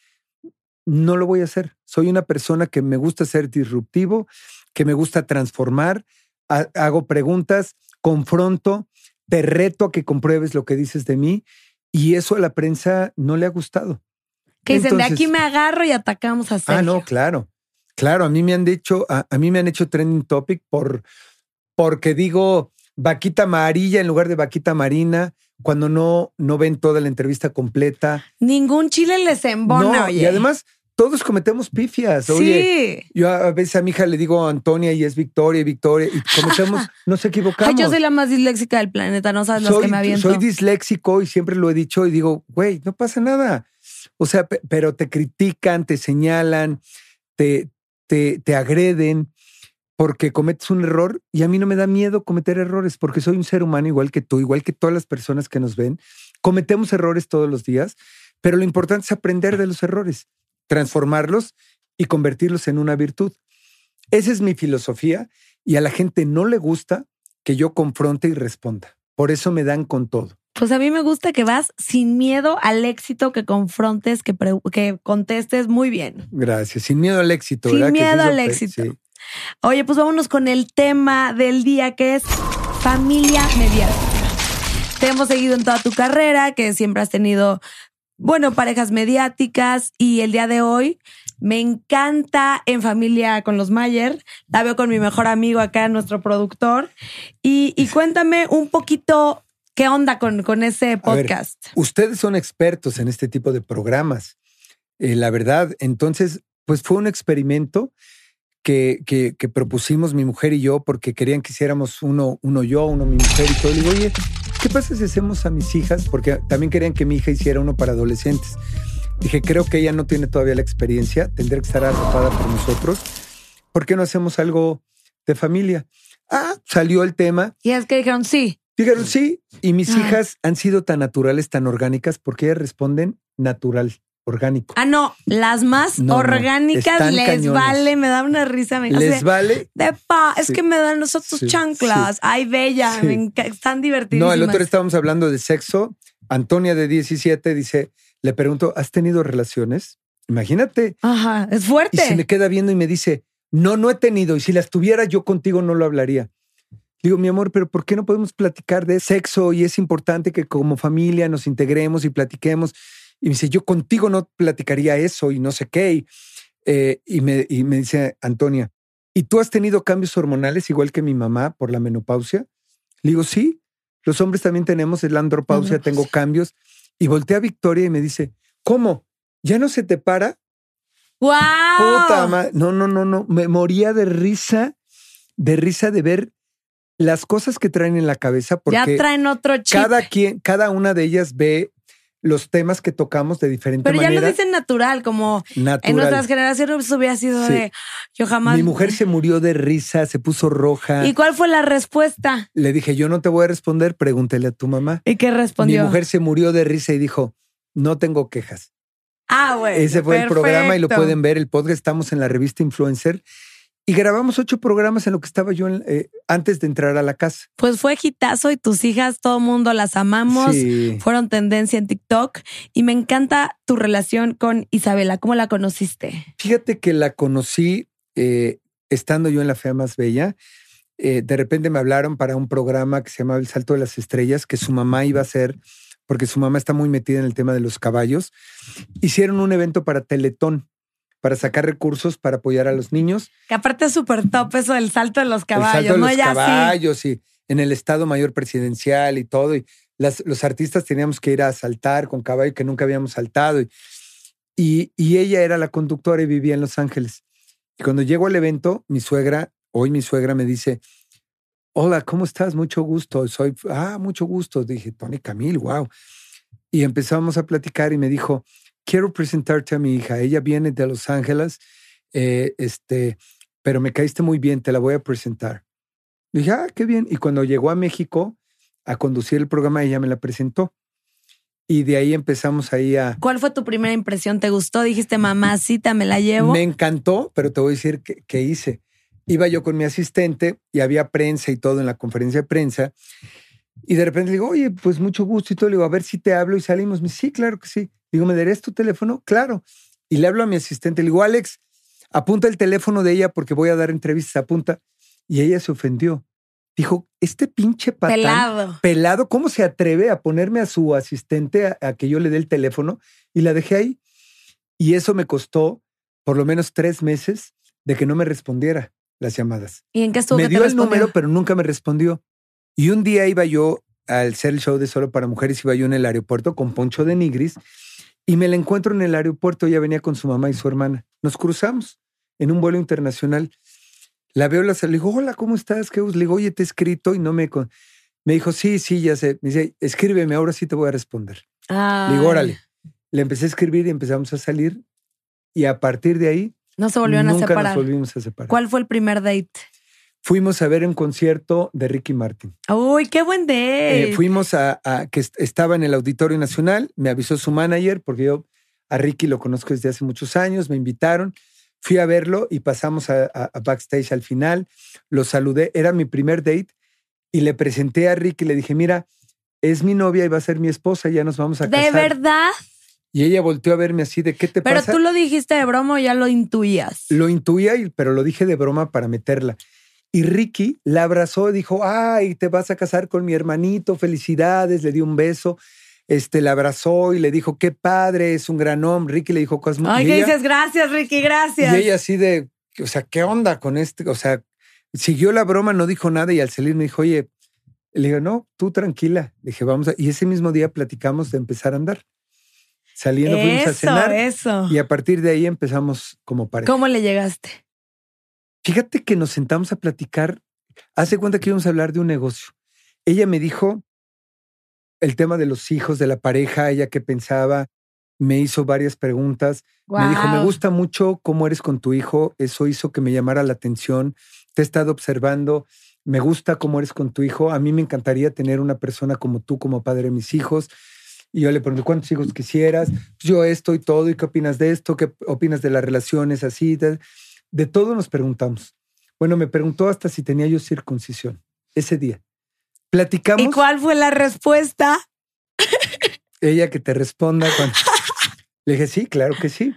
no lo voy a hacer. Soy una persona que me gusta ser disruptivo, que me gusta transformar, ha- hago preguntas, confronto, te reto a que compruebes lo que dices de mí y eso a la prensa no le ha gustado. Que dicen, de aquí me agarro y atacamos a Sergio. Ah, no, claro. Claro, a mí me han dicho, a, a mí me han hecho trending topic por porque digo vaquita amarilla en lugar de vaquita marina, cuando no, no ven toda la entrevista completa. Ningún chile les embona, no, oye. y además todos cometemos pifias. Oye, sí. yo a veces a mi hija le digo Antonia y es Victoria y Victoria y cometemos, [laughs] nos Ay, equivocamos. yo soy la más disléxica del planeta, no sabes soy, que me aviento. soy disléxico y siempre lo he dicho y digo, güey, no pasa nada. O sea, pe- pero te critican, te señalan, te, te, te agreden porque cometes un error y a mí no me da miedo cometer errores porque soy un ser humano igual que tú, igual que todas las personas que nos ven. Cometemos errores todos los días, pero lo importante es aprender de los errores, transformarlos y convertirlos en una virtud. Esa es mi filosofía y a la gente no le gusta que yo confronte y responda. Por eso me dan con todo. Pues a mí me gusta que vas sin miedo al éxito, que confrontes, que, que contestes muy bien. Gracias. Sin miedo al éxito, Sin miedo sí al éxito. sí. Oye, pues vámonos con el tema del día que es familia mediática. Te hemos seguido en toda tu carrera, que siempre has tenido, bueno, parejas mediáticas y el día de hoy me encanta en familia con los Mayer. La veo con mi mejor amigo acá, nuestro productor. Y, y cuéntame un poquito qué onda con, con ese ver, podcast. Ustedes son expertos en este tipo de programas. Eh, la verdad, entonces, pues fue un experimento que, que, que propusimos mi mujer y yo porque querían que hiciéramos uno, uno yo, uno mi mujer y todo. Le digo, oye, ¿qué pasa si hacemos a mis hijas? Porque también querían que mi hija hiciera uno para adolescentes. Dije, creo que ella no tiene todavía la experiencia, tendrá que estar arropada por nosotros. ¿Por qué no hacemos algo de familia? Ah, salió el tema. Y es que dijeron, sí, Dijeron sí, y mis Ah. hijas han sido tan naturales, tan orgánicas, porque ellas responden natural, orgánico. Ah, no, las más No, orgánicas les cañones. vale, me da una risa. Me, Les vale. de pa, es Sí. que me dan nosotros Sí, chanclas. Ay, bella, Sí. me están divertidas. No, el otro día estábamos hablando de sexo. Antonia de 17 dice, le pregunto, ¿has tenido relaciones? Imagínate. Ajá, es Y fuerte. se me queda viendo y me dice, no, no he tenido. Y si las tuviera yo contigo no lo hablaría. Digo, mi amor, pero ¿por qué no podemos platicar de sexo? Y es importante que como familia nos integremos y platiquemos. Y me dice, yo contigo no platicaría eso y no sé qué. Y, eh, y me, y me dice Antonia, ¿y tú has tenido cambios hormonales igual que mi mamá por la menopausia? Le digo, sí. Los hombres también tenemos el andropausia, tengo cambios. Y volteé a Victoria y me dice, ¿cómo? ¿Ya no se te para? ¡Wow! Puta madre. No, no, no, no. Me moría de risa, de risa de ver las cosas que traen en la cabeza. Porque ya traen otro chip. cada quien, cada una de ellas ve los temas que tocamos de diferente Pero manera. ya lo dicen natural, como Natural. en nuestras generaciones hubiera sido Sí. de yo jamás. Mi mujer se murió de risa, se puso roja. ¿Y cuál fue la respuesta? Le dije, yo no te voy a responder, pregúntele a tu mamá. ¿Y qué respondió? Mi mujer se murió de risa y dijo, no tengo quejas. Ah, güey. Ese fue el programa y lo pueden ver, el podcast. Estamos en la revista Influencer. Y grabamos ocho programas en lo que estaba yo en- eh, antes de entrar a la casa. Pues fue hitazo y tus hijas, todo mundo las amamos. Sí. Fueron tendencia en TikTok y me encanta tu relación con Isabela. ¿Cómo la conociste? Fíjate que la conocí eh, estando yo en La Fea Más Bella. Eh, de repente me hablaron para un programa que se llamaba El Salto de las Estrellas, que su mamá iba a hacer, porque su mamá está muy metida en el tema de los caballos. Hicieron un evento para Teletón, para sacar recursos para apoyar a los niños. Que aparte es súper top eso del salto de los el caballos, salto de ¿no? los Ya sí. caballos y en el Estado Mayor Presidencial y todo. Y las- los artistas teníamos que ir a saltar con caballo que nunca habíamos saltado. Y, y, y ella era la conductora y vivía en Los Ángeles. Y cuando llego al evento, mi suegra, hoy mi suegra me dice, hola, ¿cómo estás? Mucho gusto. Soy, ah, mucho gusto. Dije, Tony Camil, wow. Y empezamos a platicar y me dijo, quiero presentarte a mi hija. Ella viene de Los Ángeles, eh, este, pero me caíste muy bien, te la voy a presentar. Dije, ah, qué bien. Y cuando llegó a México a conducir el programa, ella me la presentó. Y de ahí empezamos ahí a... ¿Cuál fue tu primera impresión? ¿Te gustó? Dijiste, mamacita, me la llevo. Me encantó, pero te voy a decir qué qué hice. Iba yo con mi asistente y había prensa y todo en la conferencia de prensa. Y de repente le digo, oye, pues mucho gusto y todo. Le digo, a ver si te hablo y salimos. Me dice, sí, claro que sí. Digo, ¿me darías tu teléfono? Claro. Y le hablo a mi asistente. Le digo, Alex, apunta el teléfono de ella porque voy a dar entrevistas. Apunta. Y ella se ofendió. Dijo, este pinche patán Pelado. pelado, ¿cómo se atreve a ponerme a su asistente a, a que yo le dé el teléfono? Y la dejé ahí. Y eso me costó por lo menos tres meses de que no me respondiera las llamadas. ¿Y en qué estuvo me dio el número, pero nunca me respondió. Y un día iba yo al ser el show de Solo para Mujeres, iba yo en el aeropuerto con Poncho de Nigris y me la encuentro en el aeropuerto. Ella venía con su mamá y su hermana. Nos cruzamos en un vuelo internacional. La veo, la le digo, hola, ¿cómo estás? ¿Qué? Le digo, oye, te he escrito y no me... con-". Me dijo, sí, sí, ya sé. Me dice, escríbeme, ahora sí te voy a responder. Le digo, Ay, órale. Le empecé a escribir y empezamos a salir. Y a partir de ahí, No se volvieron nunca a separar. nos volvimos a separar. ¿Cuál fue el primer date? Fuimos a ver un concierto de Ricky Martin. Uy, qué buen date. Eh, fuimos a, a- que est- estaba en el Auditorio Nacional, me avisó su manager, porque yo a Ricky lo conozco desde hace muchos años, me invitaron, fui a verlo y pasamos a, a- a backstage al final, lo saludé, era mi primer date y le presenté a Ricky, le dije, mira, es mi novia y va a ser mi esposa, ya nos vamos a ¿De casar. verdad? Y ella volteó a verme así de, ¿qué te Pero pasa? tú lo dijiste de broma o ya lo intuías. Lo intuía, pero lo dije de broma para meterla. Y Ricky la abrazó y dijo, ay, te vas a casar con mi hermanito, felicidades, le dio un beso, este, la abrazó y le dijo, qué padre, es un gran hombre. Ricky le dijo cosas muy Ay, que dices, gracias, Ricky, gracias. Y ella así de, o sea, ¿qué onda con este? O sea, siguió la broma, no dijo nada y al salir me dijo, oye, le digo, no, tú tranquila. Le dije, vamos a... Y ese mismo día platicamos de empezar a andar. Saliendo fuimos a eso, cenar eso. y a partir de ahí empezamos como pareja. ¿Cómo le llegaste? Fíjate que nos sentamos a platicar. Hace cuenta que íbamos a hablar de un negocio. Ella me dijo el tema de los hijos, de la pareja, ella qué pensaba. Me hizo varias preguntas. Me dijo, me gusta mucho cómo eres con tu hijo. Eso hizo que me llamara la atención. Te he estado observando. Me gusta cómo eres con tu hijo. A mí me encantaría tener una persona como tú, como padre de mis hijos. Y yo le pregunté, ¿cuántos hijos quisieras? Yo esto y todo. ¿Y qué opinas de esto? ¿Qué opinas de las relaciones así? De, todo nos preguntamos. Bueno, me preguntó hasta si tenía yo circuncisión ese día. Platicamos. ¿Y cuál fue la respuesta? Ella que te responda cuando... [laughs] Le dije, sí, claro que sí.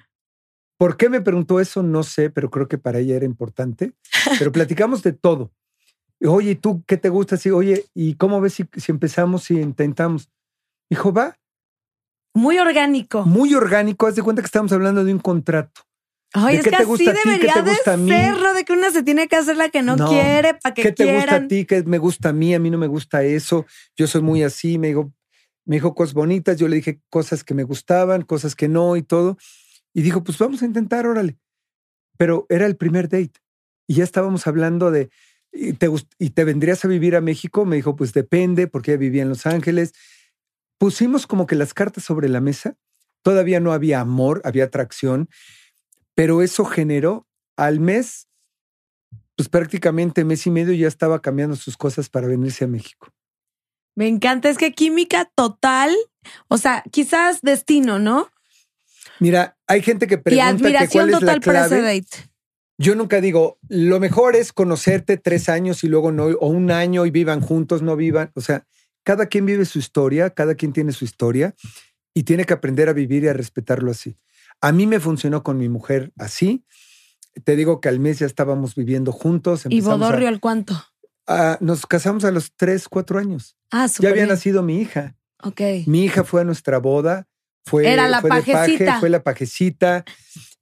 ¿Por qué me preguntó eso? No sé, pero creo que para ella era importante. Pero platicamos de todo. Oye, ¿y tú qué te gusta? Sí, oye, ¿y cómo ves si, si empezamos y intentamos? Dijo, va, Muy orgánico. muy orgánico. Haz de cuenta que estamos hablando de un contrato. Ay, ¿De es que así gusta debería de serlo, de que una se tiene que hacer la que no, No. quiere para que ¿Qué te quieran. gusta a ti? ¿Qué me gusta a mí? A mí no me gusta eso. Yo soy muy así. Me dijo, me dijo cosas bonitas. Yo le dije cosas que me gustaban, cosas que no y todo. Y dijo, pues vamos a intentar, órale. Pero era el primer date. Y ya estábamos hablando de, ¿y te, ¿y te vendrías a vivir a México? Me dijo, pues depende, porque ella vivía en Los Ángeles. Pusimos como que las cartas sobre la mesa. Todavía no había amor, había atracción. Pero eso generó al mes, pues prácticamente mes y medio ya estaba cambiando sus cosas para venirse a México. Me encanta, es que química total, o sea, quizás destino, ¿no? Mira, hay gente que y pregunta que admiración cuál es la total para ese clave. date. Yo nunca digo, lo mejor es conocerte tres años y luego no, o un año y vivan juntos, no vivan. O sea, cada quien vive su historia, cada quien tiene su historia y tiene que aprender a vivir y a respetarlo así. A mí me funcionó con mi mujer así. Te digo que al mes ya estábamos viviendo juntos. ¿Y Bodorrio al cuánto? a- nos casamos a los tres, cuatro años. Ah, Ya súper había bien. nacido mi hija. Ok. Mi hija fue a nuestra boda. Fue, Era la fue de paje, pajecita. fue la pajecita.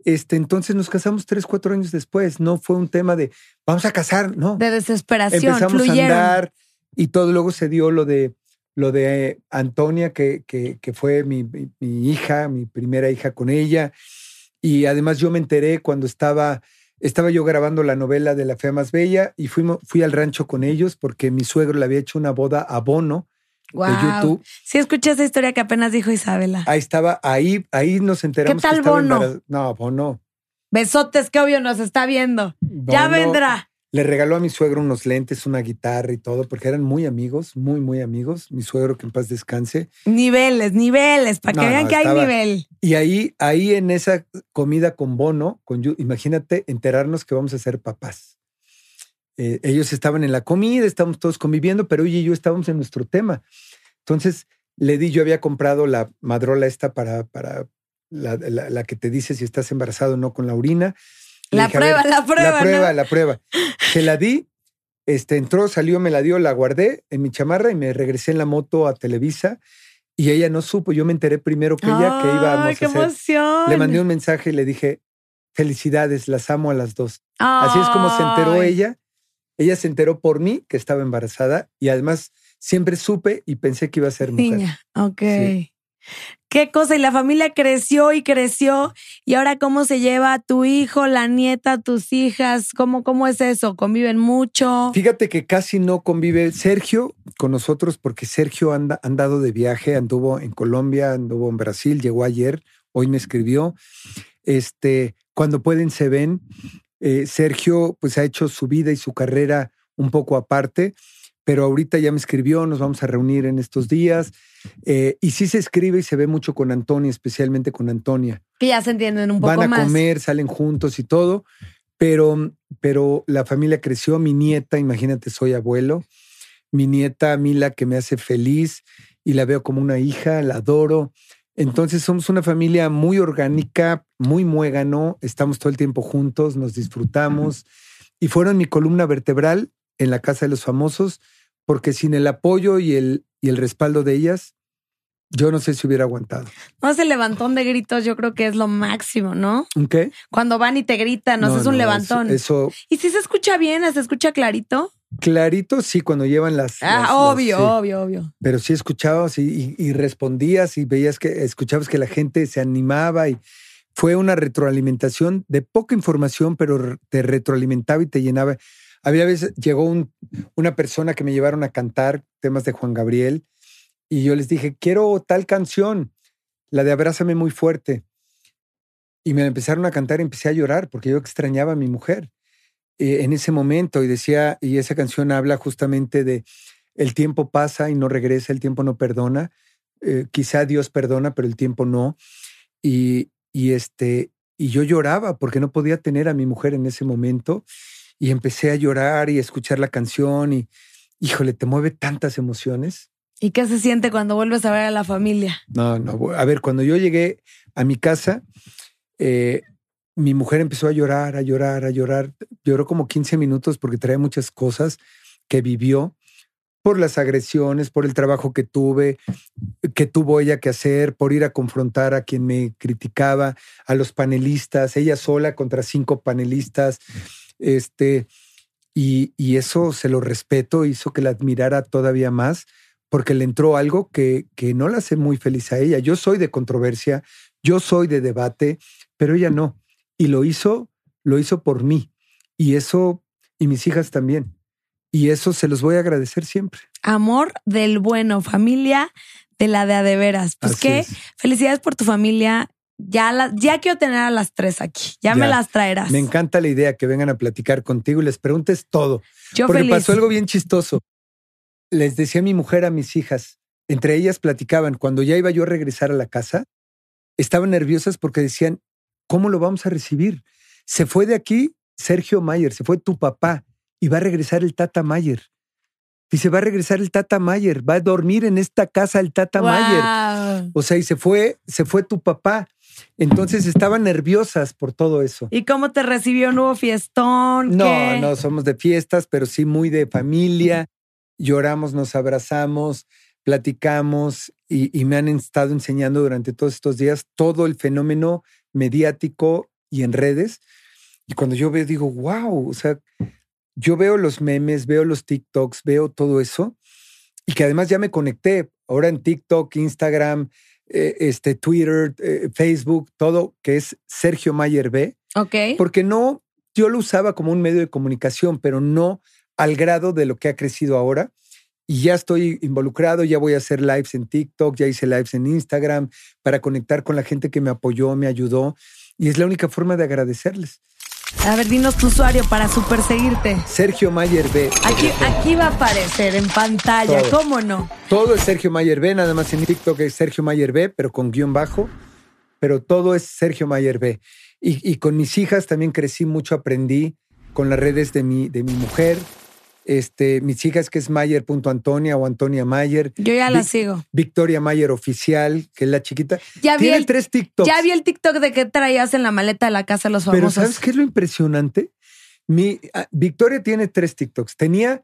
Este, entonces nos casamos tres, cuatro años después. No fue un tema de vamos a casar, no. De desesperación, Empezamos fluyeron. a andar y todo. Luego se dio lo de lo de Antonia, que, que, que fue mi, mi- mi hija, mi primera hija con ella. Y además yo me enteré cuando estaba, estaba yo grabando la novela de La Fea Más Bella y fuimos, fui al rancho con ellos porque mi suegro le había hecho una boda a Bono de Guau. YouTube. Sí, escuché esa historia que apenas dijo Isabela. Ahí estaba, ahí, ahí nos enteramos. ¿Qué tal que Bono? No, Bono. Besotes, que obvio nos está viendo. Ya vendrá. Le regaló a mi suegro unos lentes, una guitarra y todo, porque eran muy amigos, muy, muy amigos. Mi suegro, que en paz descanse. Niveles, niveles, para que No, vean no, que hay nivel. Y ahí, ahí en esa comida con Bono, con, imagínate enterarnos que vamos a ser papás. Eh, ellos estaban en la comida, estábamos todos conviviendo, pero ella y yo estábamos en nuestro tema. Entonces le di, yo había comprado la madrola esta para, para la, la- la que te dice si estás embarazado o no con la orina. La dije, a ver, prueba, la prueba, La prueba, ¿no? la prueba. Se la di, este, entró, salió, me la dio, la guardé en mi chamarra y me regresé en la moto a Televisa. Y ella no supo, yo me enteré primero que ella que íbamos qué a hacer. emoción. Le mandé un mensaje y le dije, felicidades, las amo a las dos. Así es como se enteró ella. Ella se enteró por mí que estaba embarazada y además siempre supe y pensé que iba a ser mujer. Niña, ok. Sí. Qué cosa, y la familia creció y creció. Y ahora, ¿cómo se lleva tu hijo, la nieta, tus hijas? ¿Cómo, cómo es eso? ¿Conviven mucho? Fíjate que casi no convive Sergio con nosotros porque Sergio anda andado de viaje, anduvo en Colombia, anduvo en Brasil, llegó ayer, hoy me escribió. Este, cuando pueden se ven. Eh, Sergio pues ha hecho su vida y su carrera un poco aparte, pero ahorita ya me escribió, nos vamos a reunir en estos días. Eh, y sí se escribe y se ve mucho con Antonia, especialmente con Antonia. Que ya se entienden un poco Van a más. comer, salen juntos y todo, pero, pero la familia creció. Mi nieta, imagínate, soy abuelo. Mi nieta Mila, que me hace feliz y la veo como una hija, la adoro. Entonces somos una familia muy orgánica, muy muégano, estamos todo el tiempo juntos, nos disfrutamos y fueron mi columna vertebral en la casa de los famosos, porque sin el apoyo y el, y el respaldo de ellas, yo no sé si hubiera aguantado. No, ese levantón de gritos yo creo que es lo máximo, ¿no? ¿Un qué? Cuando van y te gritan, nos es un no, levantón. Eso, eso ¿Y si se escucha bien? ¿Se escucha clarito? clarito, sí, cuando llevan las. Ah, las- las- obvio, sí. obvio, obvio. Pero sí escuchabas y, y- y respondías y veías que escuchabas que la gente se animaba y fue una retroalimentación de poca información, pero te retroalimentaba y te llenaba. Había veces, llegó un- una persona que me llevaron a cantar temas de Juan Gabriel y yo les dije, quiero tal canción, la de Abrázame muy fuerte. Y me empezaron a cantar y empecé a llorar porque yo extrañaba a mi mujer eh, en ese momento y decía, y esa canción habla justamente de el tiempo pasa y no regresa, el tiempo no perdona. Eh, quizá Dios perdona, pero el tiempo no. Y, y este, y yo lloraba porque no podía tener a mi mujer en ese momento. Y empecé a llorar y a escuchar la canción y, híjole, te mueve tantas emociones. ¿Y qué se siente cuando vuelves a ver a la familia? No, no. A ver, cuando yo llegué a mi casa, eh, mi mujer empezó a llorar, a llorar, a llorar. Lloró como 15 minutos porque traía muchas cosas que vivió. por las agresiones, por el trabajo que tuve, que tuvo ella que hacer, por ir a confrontar a quien me criticaba, a los panelistas, ella sola contra cinco panelistas, este, y, y eso se lo respeto, hizo que la admirara todavía más, porque le entró algo que, que no la hace muy feliz a ella. Yo soy de controversia, yo soy de debate, pero ella no. Y lo hizo, lo hizo por mí. Y eso, y mis hijas también. Y eso se los voy a agradecer siempre. Amor del bueno, familia de la de a de veras. Pues Así qué es. felicidades por tu familia. Ya, la- ya quiero tener a las tres aquí. Ya, me las traerás. Me encanta la idea que vengan a platicar contigo y les preguntes todo. Yo Porque feliz. pasó algo bien chistoso. Les decía a mi mujer, a mis hijas, entre ellas platicaban, cuando ya iba yo a regresar a la casa, estaban nerviosas porque decían, ¿cómo lo vamos a recibir? Se fue de aquí Sergio Mayer, se fue tu papá y va a regresar el Tata Mayer. Dice, va a regresar el Tata Mayer, va a dormir en esta casa el Tata Mayer. O sea, y se fue, se fue tu papá. Entonces estaban nerviosas por todo eso. ¿Y cómo te recibió? ¿No hubo fiestón? No, ¿Qué? no somos de fiestas, pero sí muy de familia. Lloramos, nos abrazamos, platicamos y, y me han estado enseñando durante todos estos días todo el fenómeno mediático y en redes. Y cuando yo veo, digo, wow, o sea, yo veo los memes, veo los TikToks, veo todo eso y que además ya me conecté ahora en TikTok, Instagram, eh, este, Twitter, eh, Facebook, todo que es Sergio Mayer B Ok. porque no, yo lo usaba como un medio de comunicación, pero no al grado de lo que ha crecido ahora. Y ya estoy involucrado, ya voy a hacer lives en TikTok, ya hice lives en Instagram para conectar con la gente que me apoyó, me ayudó. Y es la única forma de agradecerles. A ver, dinos tu usuario para super seguirte. Sergio Mayer B. Aquí, aquí va a aparecer en pantalla, Todo. ¿cómo no? Todo es Sergio Mayer B, nada más en TikTok es Sergio Mayer B, pero con guion bajo. Pero todo es Sergio Mayer B. Y, y con mis hijas también crecí mucho, aprendí con las redes de mi, de mi mujer. Este, mis hijas que es Mayer.Antonia o Antonia Mayer. Yo ya la sigo. Victoria Mayer Oficial, que es la chiquita. Ya vi, Tiene el, tres TikToks. ya vi el TikTok de que traías en la maleta de la casa de los Pero famosos. ¿sabes qué es lo impresionante? Mi, ah, Victoria tiene tres TikToks. Tenía,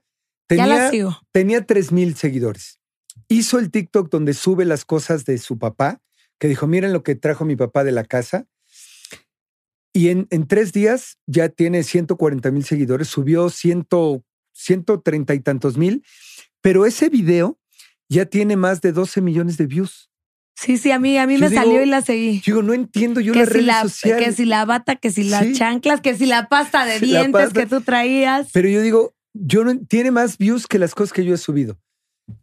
ya la tenía, sigo. tenía 3 mil seguidores. Hizo el TikTok donde sube las cosas de su papá, que dijo, miren lo que trajo mi papá de la casa. Y en, en tres días ya tiene 140 mil seguidores, subió 100, 130 y tantos mil, pero ese video ya tiene más de 12 millones de views. Sí, sí, a mí, a mí Yo me digo, salió y la seguí. Yo digo, no entiendo yo Que las si, redes la, sociales. que si la bata, que si las Sí. chanclas, que si la pasta de [laughs] dientes pasta. que tú traías. Pero yo digo, yo no tiene más views que las cosas que yo he subido.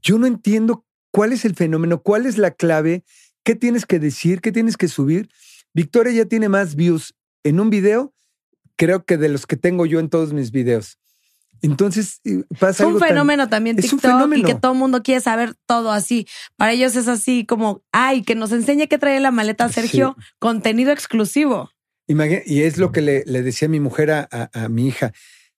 Yo no entiendo cuál es el fenómeno, cuál es la clave, qué tienes que decir, qué tienes que subir. Victoria ya tiene más views en un video, creo que de los que tengo yo en todos mis videos. Entonces eh, pasa Es un algo tan- fenómeno también es un TikTok y que todo el mundo quiere saber todo así. Para ellos es así como, ay, que nos enseñe qué trae la maleta Sergio, contenido exclusivo. Imagina- y es lo que le, le decía mi mujer a, a- a mi hija.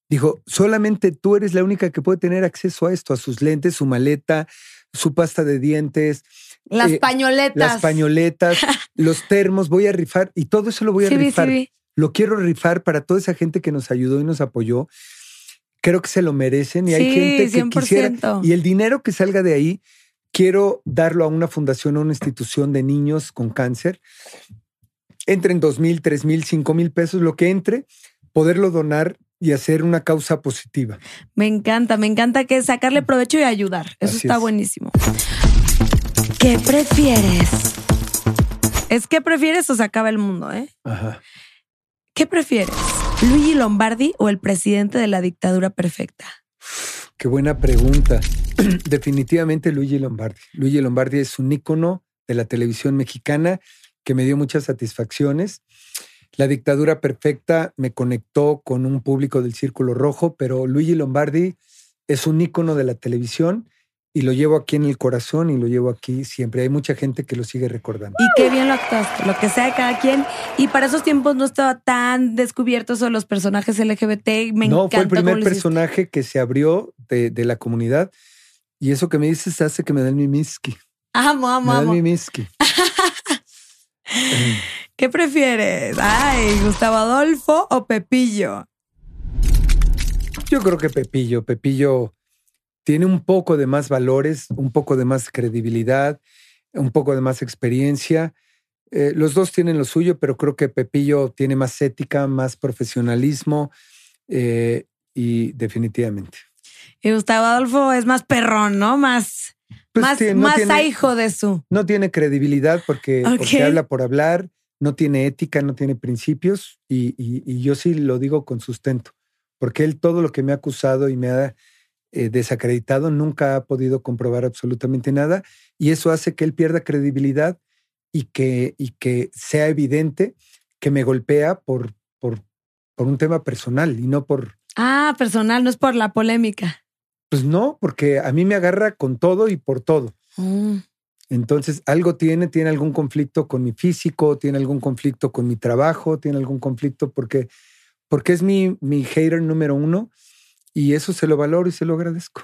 Dijo, solamente tú eres la única que puede tener acceso a esto, a sus lentes, su maleta, su pasta de dientes, Las Eh, pañoletas. las pañoletas, [laughs] los termos, voy a rifar y todo eso lo voy a Sí, vi, sí, rifar. Lo quiero rifar para toda esa gente que nos ayudó y nos apoyó. Creo que se lo merecen y hay gente que 100%. quisiera. Y el dinero que salga de ahí, quiero darlo a una fundación, a una institución de niños con cáncer. Entren dos mil, tres mil, cinco mil pesos, lo que entre, poderlo donar y hacer una causa positiva. Me encanta, me encanta que sacarle provecho y ayudar. Eso Así está es. buenísimo. ¿Qué prefieres? Es que prefieres o se acaba el mundo, ¿eh? Ajá. ¿Qué prefieres? ¿Luigi Lombardi o el presidente de la dictadura perfecta? Qué buena pregunta. [clears throat] Definitivamente Luigi Lombardi. Luigi Lombardi es un ícono de la televisión mexicana que me dio muchas satisfacciones. La dictadura perfecta me conectó con un público del Círculo Rojo, pero Luigi Lombardi es un ícono de la televisión y lo llevo aquí en el corazón y lo llevo aquí siempre. Hay mucha gente que lo sigue recordando. Y qué bien lo actuaste, lo que sea de cada quien. Y para esos tiempos no estaba tan descubierto de los personajes LGBT. Me no, fue el primer personaje que se abrió de, de la comunidad y eso que me dices hace que me den mi miski. Amo, amo, Me amo. mi miski. [laughs] ¿Qué prefieres? Ay, Gustavo Adolfo o Pepillo. Yo creo que Pepillo, Pepillo tiene un poco de más valores, un poco de más credibilidad, un poco de más experiencia. Eh, los dos tienen lo suyo, pero creo que Pepillo tiene más ética, más profesionalismo eh, y definitivamente. Y Gustavo Adolfo es más perrón, ¿no? Más, Pues más, tiene- no más tiene- hijo de su. No tiene credibilidad porque, porque habla por hablar, no tiene ética, no tiene principios y, y- y yo sí lo digo con sustento, porque él todo lo que me ha acusado y me ha eh, desacreditado nunca ha podido comprobar absolutamente nada y eso hace que él pierda credibilidad y que, y que sea evidente que me golpea por, por, por un tema personal y no por, Ah, personal, no es por la polémica. pues no, porque a mí me agarra con todo y por todo. Mm. Entonces, algo tiene, tiene algún conflicto con mi físico, tiene algún conflicto con mi trabajo, tiene algún conflicto porque, porque es mi, mi hater número uno y eso se lo valoro y se lo agradezco.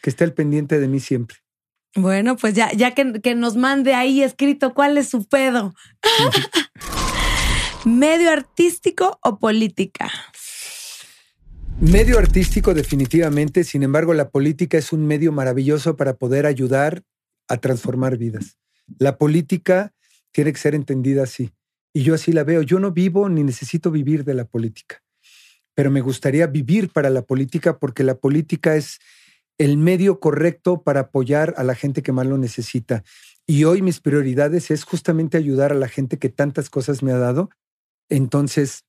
Que esté al pendiente de mí siempre. Bueno, pues ya, ya que, que nos mande ahí escrito cuál es su pedo. [laughs] ¿Medio artístico o política? Medio artístico definitivamente, sin embargo, la política es un medio maravilloso para poder ayudar a transformar vidas. La política tiene que ser entendida así. Y yo así la veo. Yo no vivo ni necesito vivir de la política, pero me gustaría vivir para la política porque la política es el medio correcto para apoyar a la gente que más lo necesita. Y hoy mis prioridades es justamente ayudar a la gente que tantas cosas me ha dado. Entonces,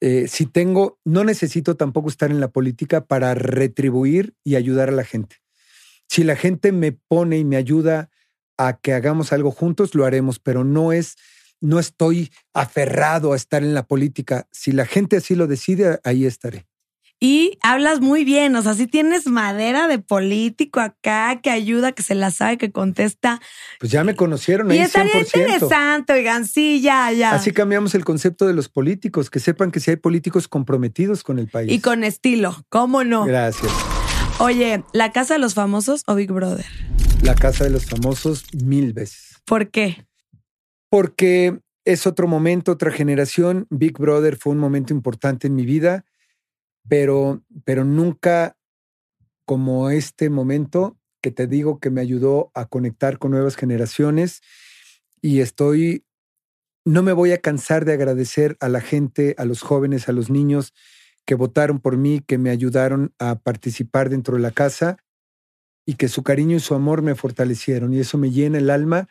eh, si tengo, no necesito tampoco estar en la política para retribuir y ayudar a la gente. Si la gente me pone y me ayuda a que hagamos algo juntos, lo haremos, pero no es, no estoy aferrado a estar en la política. Si la gente así lo decide, ahí estaré. Y hablas muy bien, o sea, si tienes madera de político acá que ayuda, que se la sabe, que contesta. Pues ya me conocieron Y estaría 100%. interesante, oigan, sí, ya, ya. Así cambiamos el concepto de los políticos, que sepan que si hay políticos comprometidos con el país. y con estilo, ¿cómo no? Gracias. Oye, ¿la casa de los famosos o Big Brother? La casa de los famosos mil veces. ¿Por qué? Porque es otro momento, otra generación. Big Brother fue un momento importante en mi vida, pero, pero nunca como este momento que te digo que me ayudó a conectar con nuevas generaciones y estoy, no me voy a cansar de agradecer a la gente, a los jóvenes, a los niños que votaron por mí, que me ayudaron a participar dentro de la casa y que su cariño y su amor me fortalecieron y eso me llena el alma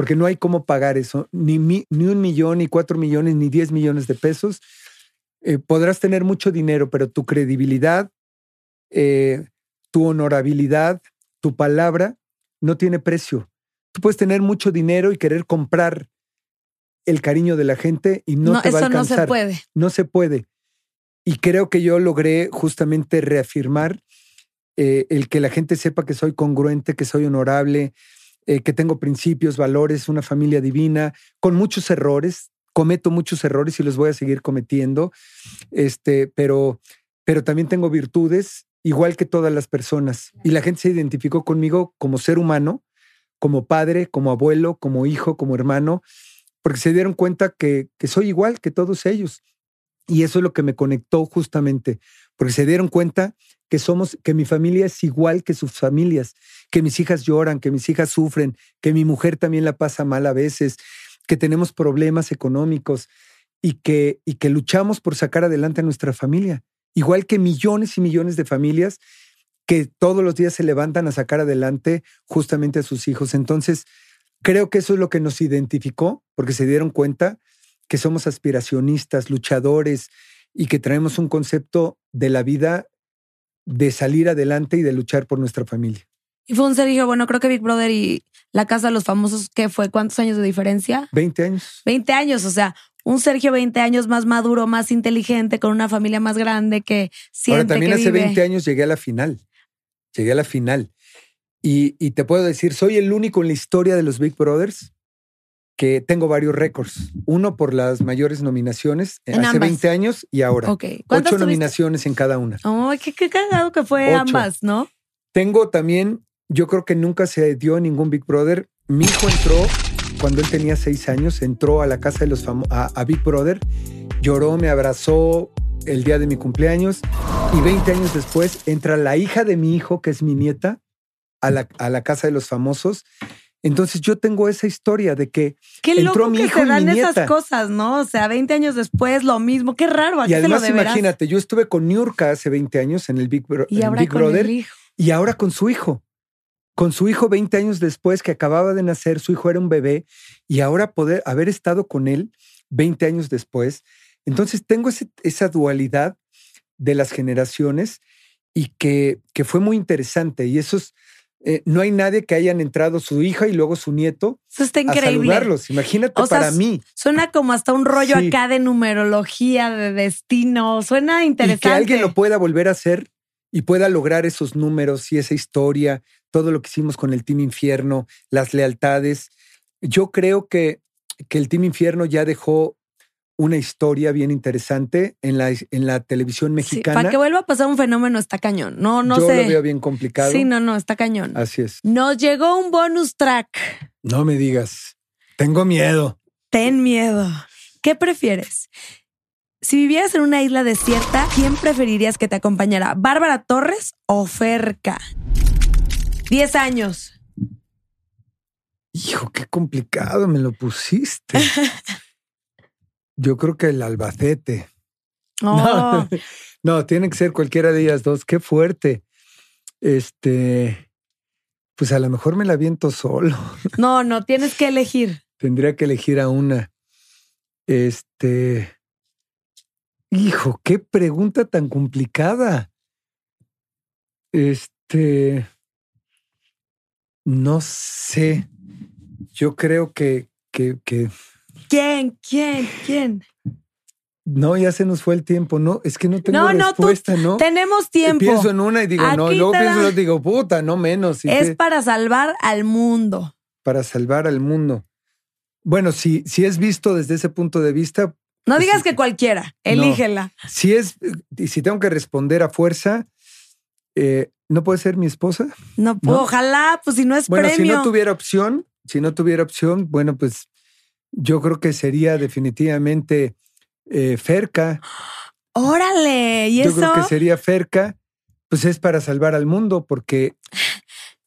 porque no hay cómo pagar eso, ni, mi- ni un millón, ni cuatro millones, ni diez millones de pesos. Eh, podrás tener mucho dinero, pero tu credibilidad, eh, tu honorabilidad, tu palabra no tiene precio. Tú puedes tener mucho dinero y querer comprar el cariño de la gente y no, No, te va a eso no alcanzar. se puede. No se puede. Y creo que yo logré justamente reafirmar eh, el que la gente sepa que soy congruente, que soy honorable, eh, que tengo principios, valores, una familia divina, con muchos errores. Cometo muchos errores y los voy a seguir cometiendo, este, pero, pero también tengo virtudes, igual que todas las personas. Y la gente se identificó conmigo como ser humano, como padre, como abuelo, como hijo, como hermano, porque se dieron cuenta que, que soy igual que todos ellos. Y eso es lo que me conectó justamente, porque se dieron cuenta que somos, que mi familia es igual que sus familias, que mis hijas lloran, que mis hijas sufren, que mi mujer también la pasa mal a veces, que tenemos problemas económicos y que, y que luchamos por sacar adelante a nuestra familia, igual que millones y millones de familias que todos los días se levantan a sacar adelante justamente a sus hijos. Entonces, creo que eso es lo que nos identificó, porque se dieron cuenta que somos aspiracionistas, luchadores y que traemos un concepto de la vida de salir adelante y de luchar por nuestra familia. Y fue un Sergio, bueno, creo que Big Brother y la casa de los famosos, ¿qué fue? ¿Cuántos años de diferencia? 20 años. 20 años, o sea, un Sergio 20 años más maduro, más inteligente, con una familia más grande que siente Ahora, también que hace vive. 20 años llegué a la final. Llegué a la final. Y, y te puedo decir, soy el único en la historia de los Big Brothers que tengo varios récords. Uno por las mayores nominaciones eh, En hace ambas. 20 años y ahora. Ok. ¿Cuántas Ocho nominaciones en cada una. Ay, qué, qué cagado que fue Ocho. ambas, ¿no? Tengo también, yo creo que nunca se dio ningún Big Brother. Mi hijo entró cuando él tenía seis años, entró a la casa de los famosos, a, a Big Brother, lloró, me abrazó el día de mi cumpleaños Y 20 años después entra la hija de mi hijo, que es mi nieta, a la, a la casa de los famosos. Entonces yo tengo esa historia de que Qué entró loco mi que hijo se y mi dan esas cosas, ¿no? O sea, 20 años después, lo mismo. Qué raro, ¿a Y qué se lo además deberás? imagínate, yo estuve con Niurka hace 20 años en el Big, Bro- Y en ahora Big con Brother el hijo. y ahora con su hijo. Con su hijo 20 años después que acababa de nacer, su hijo era un bebé y ahora poder haber estado con él 20 años después. Entonces tengo ese- esa dualidad de las generaciones y que, que fue muy interesante. Y esos, eh, no hay nadie que hayan entrado su hija y luego su nieto Eso está a increíble. saludarlos. Imagínate O sea, para mí. Suena como hasta un rollo Sí. acá de numerología, de destino. Suena Y interesante. que alguien lo pueda volver a hacer y pueda lograr esos números y esa historia, todo lo que hicimos con el Team Infierno, las lealtades. Yo creo que, que el Team Infierno ya dejó una historia bien interesante en la, en la televisión Sí, mexicana. para que vuelva a pasar un fenómeno está cañón. No, no Yo sé. lo veo bien complicado. Sí, no, no, está cañón. Así es. Nos llegó un bonus track. No me digas. Tengo miedo. Ten miedo. ¿Qué prefieres? Si vivieras en una isla desierta, ¿quién preferirías que te acompañara? ¿Bárbara Torres o Ferca? Diez años. Hijo, qué complicado me lo pusiste. [laughs] Yo creo que el Albacete. Oh, No, [laughs] no, tiene que ser cualquiera de ellas dos. Qué fuerte. Este, pues a lo mejor me la viento solo. [laughs] no, no, tienes que elegir. Tendría que elegir a una. Este, hijo, qué pregunta tan complicada. Este, no sé. Yo creo que, que, que ¿Quién? ¿Quién? ¿Quién? no, ya se nos fue el tiempo. No, es que no tengo No, no, tú- ¿no? Tenemos tiempo. Pienso en una y digo, no, Aquí y luego pienso en otra y digo, puta, no menos. Es que- para salvar al mundo. para salvar al mundo. Bueno, si, si es visto desde ese punto de vista, No Pues digas que cualquiera. Elígela. si es, y si tengo que responder a fuerza, eh, ¿no puede ser mi esposa? No, ¿No? ojalá, pues si no es Bueno, si premio. no tuviera opción, si no tuviera opción, bueno, pues yo creo que sería definitivamente eh, Ferca. Órale. ¿Y Yo eso? creo que sería Ferca, pues es para salvar al mundo, porque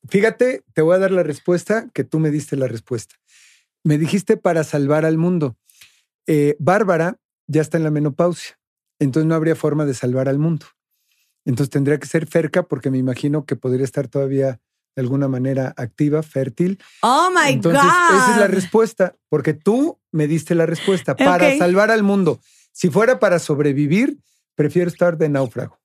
fíjate, te voy a dar la respuesta que tú me diste la respuesta. Me dijiste para salvar al mundo. Eh, Bárbara ya está en la menopausia, entonces no habría forma de salvar al mundo. Entonces tendría que ser Ferca, porque me imagino que podría estar todavía de alguna manera activa, fértil. Oh my Entonces, God. esa es la respuesta, porque tú me diste la respuesta [laughs] para salvar al mundo. Si fuera para sobrevivir, prefiero estar de náufrago.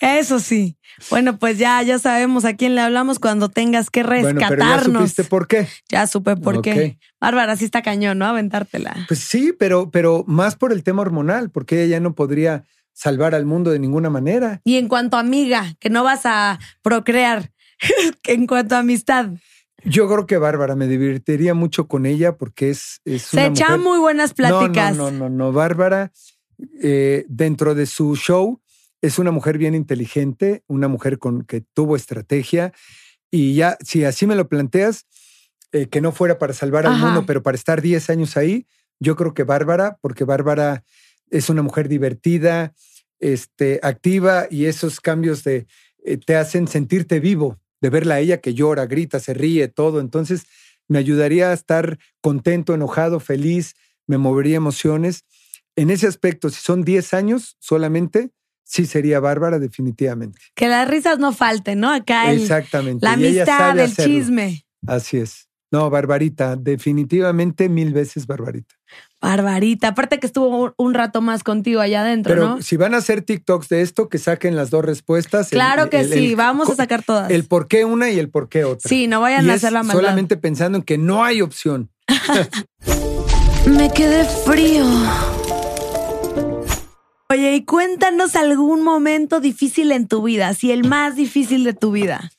Eso sí. Bueno, pues ya, ya sabemos a quién le hablamos cuando tengas que Bueno, pero ya rescatarnos. supiste por qué. Ya supe por qué. Bárbara, sí está cañón, ¿no? Aventártela. Pues sí, pero, pero más por el tema hormonal, porque ella ya no podría salvar al mundo de ninguna manera. Y en cuanto a amiga, que no vas a procrear, [laughs] en cuanto a amistad, Yo creo que Bárbara me divertiría mucho con ella porque es, es se una mujer- muy buenas pláticas. No, no, no, no, no. Bárbara, eh, dentro de su show, es una mujer bien inteligente, una mujer con que tuvo estrategia. Y ya, si así me lo planteas, eh, que no fuera para salvar al Ajá. mundo, pero para estar 10 años ahí, yo creo que Bárbara, porque Bárbara es una mujer divertida, este, activa y esos cambios de, eh, te hacen sentirte vivo, de verla a ella que llora, grita, se ríe, todo. Entonces, me ayudaría a estar contento, enojado, feliz, me movería emociones. En ese aspecto, si son 10 años solamente, sí sería Bárbara, definitivamente. Que las risas no falten, ¿no? Acá el- Exactamente. la amistad, el hacerlo. chisme. Así es. No, Barbarita, definitivamente mil veces Barbarita. Barbarita. Aparte que estuvo un- rato más contigo allá adentro, Pero ¿no? si van a hacer TikToks de esto, que saquen las dos respuestas. el- Claro que el- sí, el- vamos a sacar todas. El por qué una y el por qué otra. Sí, no vayan Y a hacer la maldad. solamente pensando en que no hay opción. [laughs] Me quedé frío. Oye, y cuéntanos algún momento difícil en tu vida, si el más difícil de tu vida.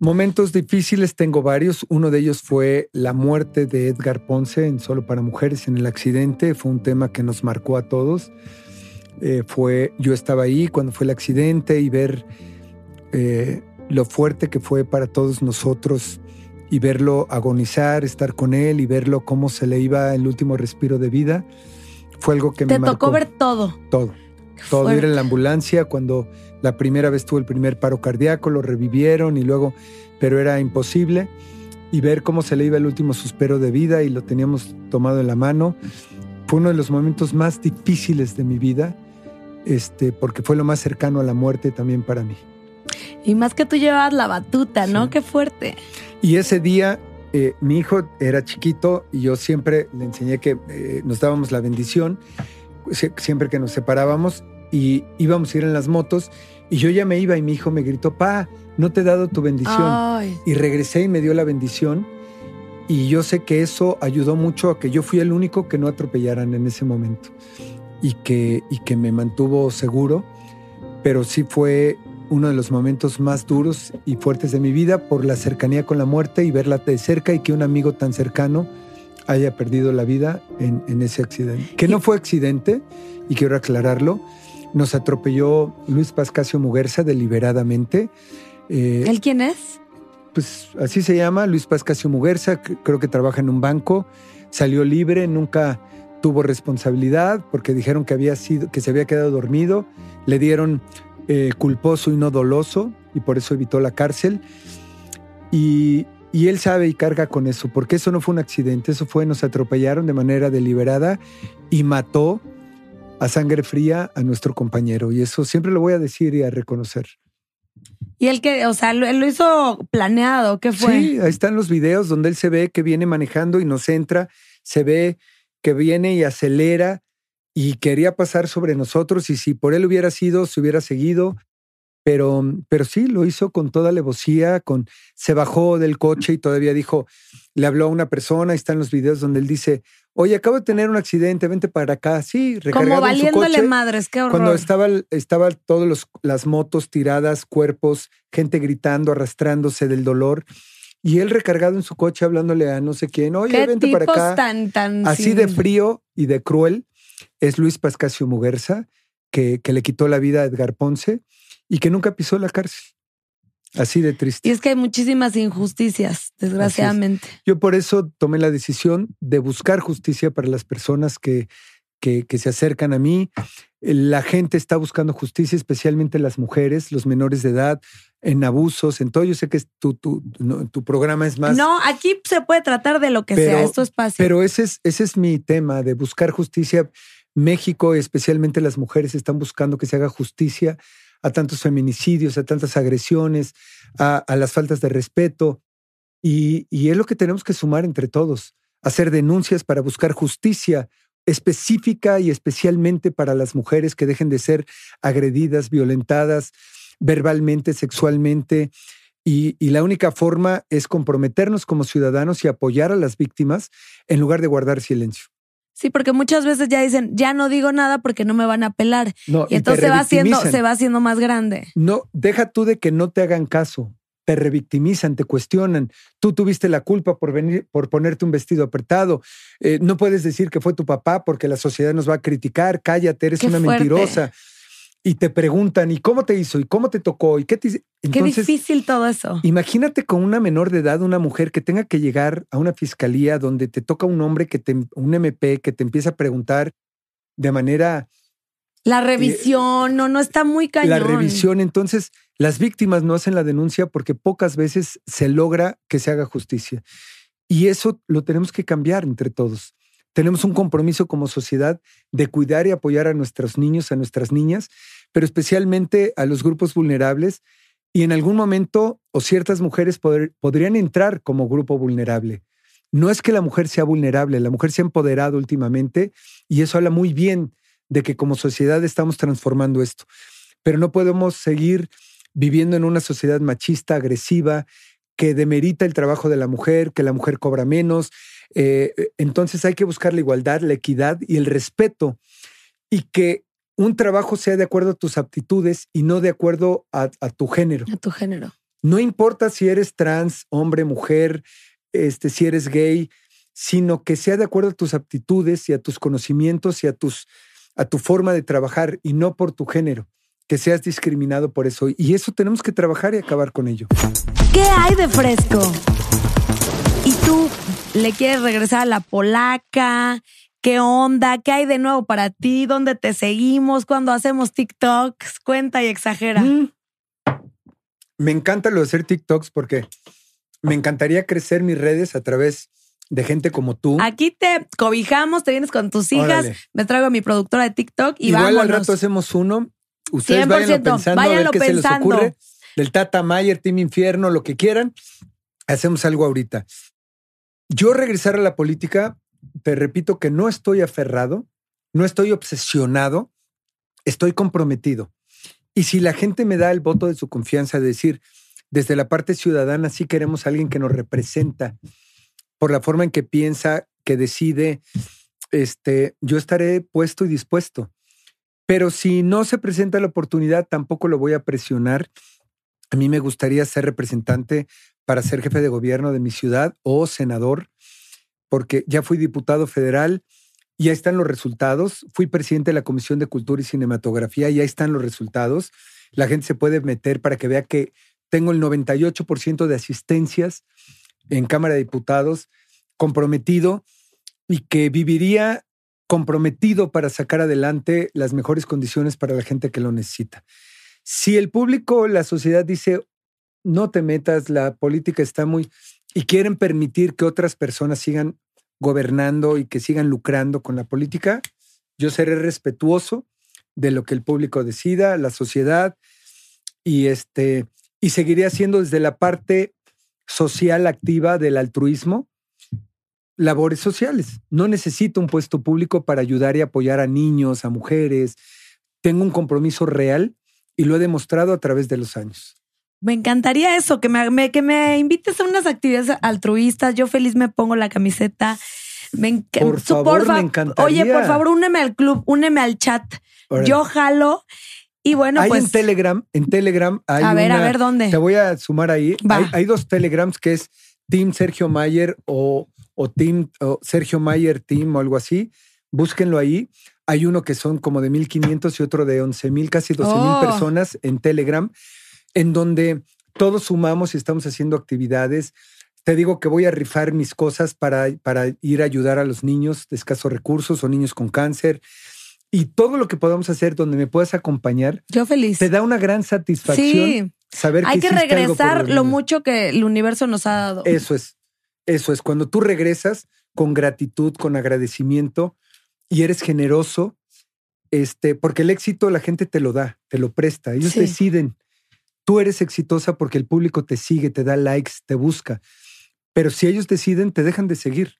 Momentos difíciles tengo varios. Uno de ellos fue la muerte de Edgar Ponce en Solo para Mujeres en el accidente. Fue un tema que nos marcó a todos. Eh, fue, yo estaba ahí cuando fue el accidente y ver eh, lo fuerte que fue para todos nosotros y verlo agonizar, estar con él y verlo cómo se le iba el último respiro de vida. Fue algo que Te me tocó marcó ver todo. todo. todo ir en la ambulancia cuando la primera vez tuvo el primer paro cardíaco, lo revivieron y luego, pero era imposible. Y ver cómo se le iba el último suspiro de vida y lo teníamos tomado en la mano. Fue uno de los momentos más difíciles de mi vida, este, porque fue lo más cercano a la muerte también para mí. Y más que tú llevabas la batuta, ¿no? Qué fuerte. Y ese día eh, mi hijo era chiquito y yo siempre le enseñé que eh, nos dábamos la bendición siempre que nos separábamos y íbamos a ir en las motos y yo ya me iba y mi hijo me gritó, pa, no te he dado tu bendición. Y regresé y me dio la bendición y yo sé que eso ayudó mucho a que yo fui el único que no atropellaran en ese momento y que, y que me mantuvo seguro, pero sí fue uno de los momentos más duros y fuertes de mi vida por la cercanía con la muerte y verla de cerca y que un amigo tan cercano haya perdido la vida en, ese accidente. Que no fue accidente, y quiero aclararlo, nos atropelló Luis Pascasio Muguerza deliberadamente. Eh, ¿El quién es? Pues así se llama, Luis Pascasio Muguerza, creo que trabaja en un banco, salió libre, nunca tuvo responsabilidad porque dijeron que había sido, que se había quedado dormido, le dieron eh, culposo y no doloso y por eso evitó la cárcel. Y, y él sabe y carga con eso, porque eso no fue un accidente, eso fue, nos atropellaron de manera deliberada y mató a sangre fría a nuestro compañero. Y eso siempre lo voy a decir y a reconocer. Y él que, o sea, lo, lo hizo planeado, ¿qué fue? Sí, ahí están los videos donde él se ve que viene manejando y nos entra, se ve que viene y acelera y quería pasar sobre nosotros y si por él hubiera sido, se hubiera seguido, pero, pero sí, lo hizo con toda alevosía, con, se bajó del coche y todavía dijo, le habló a una persona, están los videos donde él dice, oye, acabo de tener un accidente, vente para acá. Sí, recargado Como valiéndole madres, qué horror. Cuando estaba, estaba todas las motos tiradas, cuerpos, gente gritando, arrastrándose del dolor. Y él recargado en su coche hablándole a no sé quién, oye, vente para acá. Tan, tan, Así de frío y de cruel es Luis Pascasio Muguerza, que, que le quitó la vida a Edgar Ponce y que nunca pisó la cárcel. Así de triste. Y es que hay muchísimas injusticias, desgraciadamente. Yo por eso tomé la decisión de buscar justicia para las personas que, que, se acercan a mí. La gente está buscando justicia, especialmente las mujeres, los menores de edad, en abusos, en todo. Yo sé que tu, tu, tu programa es más. No, aquí se puede tratar de lo que sea, esto es fácil. Pero ese es, ese es mi tema, de buscar justicia. México, especialmente las mujeres, están buscando que se haga justicia a tantos feminicidios, a tantas agresiones, a, las faltas de respeto. Y, es lo que tenemos que sumar entre todos, hacer denuncias para buscar justicia específica y especialmente para las mujeres que dejen de ser agredidas, violentadas verbalmente, sexualmente. y, la única forma es comprometernos como ciudadanos y apoyar a las víctimas en lugar de guardar silencio. Sí, porque muchas veces ya dicen, ya no digo nada porque no me van a pelar. y, entonces se va, haciendo, se va haciendo más grande. No, deja tú de que no te hagan caso. Te revictimizan, te cuestionan. Tú tuviste la culpa por venir, por ponerte un vestido apretado. Eh, no puedes decir que fue tu papá porque la sociedad nos va a criticar. Cállate, eres una mentirosa y te preguntan, ¿y cómo te hizo? ¿Y cómo te tocó? ¿Y qué te Qué difícil todo eso. Imagínate con una menor de edad, una mujer que tenga que llegar a una fiscalía donde te toca un hombre que te, un MP que te empieza a preguntar de manera. La eh, revisión, no, no está muy cañón. La revisión, entonces las víctimas no hacen la denuncia porque pocas veces se logra que se haga justicia. Y eso lo tenemos que cambiar entre todos. Tenemos un compromiso como sociedad de cuidar y apoyar a nuestros niños, a nuestras niñas, pero especialmente a los grupos vulnerables. Y en algún momento, o ciertas mujeres podrían entrar como grupo vulnerable. No es que la mujer sea vulnerable, la mujer se ha empoderado últimamente y eso habla muy bien de que como sociedad estamos transformando esto. Pero no podemos seguir viviendo en una sociedad machista, agresiva, que demerita el trabajo de la mujer, que la mujer cobra menos. Eh, entonces hay que buscar la igualdad, la equidad y el respeto y que un trabajo sea de acuerdo a tus aptitudes y no de acuerdo a, tu género. A tu género. No importa si eres trans, hombre, mujer, este, si eres gay, sino que sea de acuerdo a tus aptitudes y a tus conocimientos y a, tus, a tu forma de trabajar y no por tu género, que seas discriminado por eso. Y eso tenemos que trabajar y acabar con ello. ¿Qué hay de fresco? ¿Y tú le quieres regresar a la polaca? ¿Qué onda? ¿Qué hay de nuevo para ti? ¿Dónde te seguimos? ¿Cuándo hacemos TikToks? Cuenta y exagera. Mm. Me encanta lo de hacer TikToks porque me encantaría crecer mis redes a través de gente como tú. Aquí te cobijamos, te vienes con tus hijas, Órale. me traigo a mi productora de TikTok y Igual al rato hacemos uno. Ustedes 100%, váyanlo pensando a ver váyanlo qué se les pensando. ocurre. Del Tata Mayer, Team Infierno, lo que quieran. Hacemos algo ahorita. Yo regresar a la política, te repito que no estoy aferrado, no estoy obsesionado, estoy comprometido. Y si la gente me da el voto de su confianza de decir, desde la parte ciudadana sí queremos alguien que nos representa por la forma en que piensa, que decide, este, yo estaré puesto y dispuesto. Pero si no se presenta la oportunidad, tampoco lo voy a presionar. A mí me gustaría ser representante para ser jefe de gobierno de mi ciudad o senador, porque ya fui diputado federal y ahí están los resultados. Fui presidente de la Comisión de Cultura y Cinematografía y ahí están los resultados. La gente se puede meter para que vea que tengo el 98% de asistencias en Cámara de Diputados, comprometido y que viviría comprometido para sacar adelante las mejores condiciones para la gente que lo necesita. Si el público, la sociedad dice, no te metas, la política está muy... y quieren permitir que otras personas sigan gobernando y que sigan lucrando con la política, yo seré respetuoso de lo que el público decida, la sociedad, y este, y seguiré haciendo desde la parte social activa del altruismo labores sociales. No necesito un puesto público para ayudar y apoyar a niños, a mujeres. Tengo un compromiso real y lo he demostrado a través de los años. Me encantaría eso, que me, me- que me invites a unas actividades altruistas. Yo feliz me pongo la camiseta. Me enc- Por favor, fa- me encantaría. Oye, por favor, úneme al club, úneme al chat. Órale. Yo jalo. Y bueno, hay pues. en Telegram, en Telegram hay a ver, a ver dónde. Te voy a sumar ahí. Hay dos Telegrams que es Team Sergio Mayer o, o Team o Sergio Mayer Team o algo así. Búsquenlo ahí. Hay uno que son como de 1500 y otro de 11.000, casi 12.000 Oh. personas en Telegram, en donde todos sumamos y estamos haciendo actividades. Te digo que voy a rifar mis cosas para, para ir a ayudar a los niños de escasos recursos o niños con cáncer. Y todo lo que podamos hacer donde me puedas acompañar, Yo feliz. te da una gran satisfacción Sí. saber Hay que regresar lo mucho que el universo nos ha dado. Eso es, eso es. Cuando tú regresas con gratitud, con agradecimiento y eres generoso, este, porque el éxito la gente te lo da, te lo presta. Ellos Sí. deciden. Tú eres exitosa porque el público te sigue, te da likes, te busca. Pero si ellos deciden, te dejan de seguir.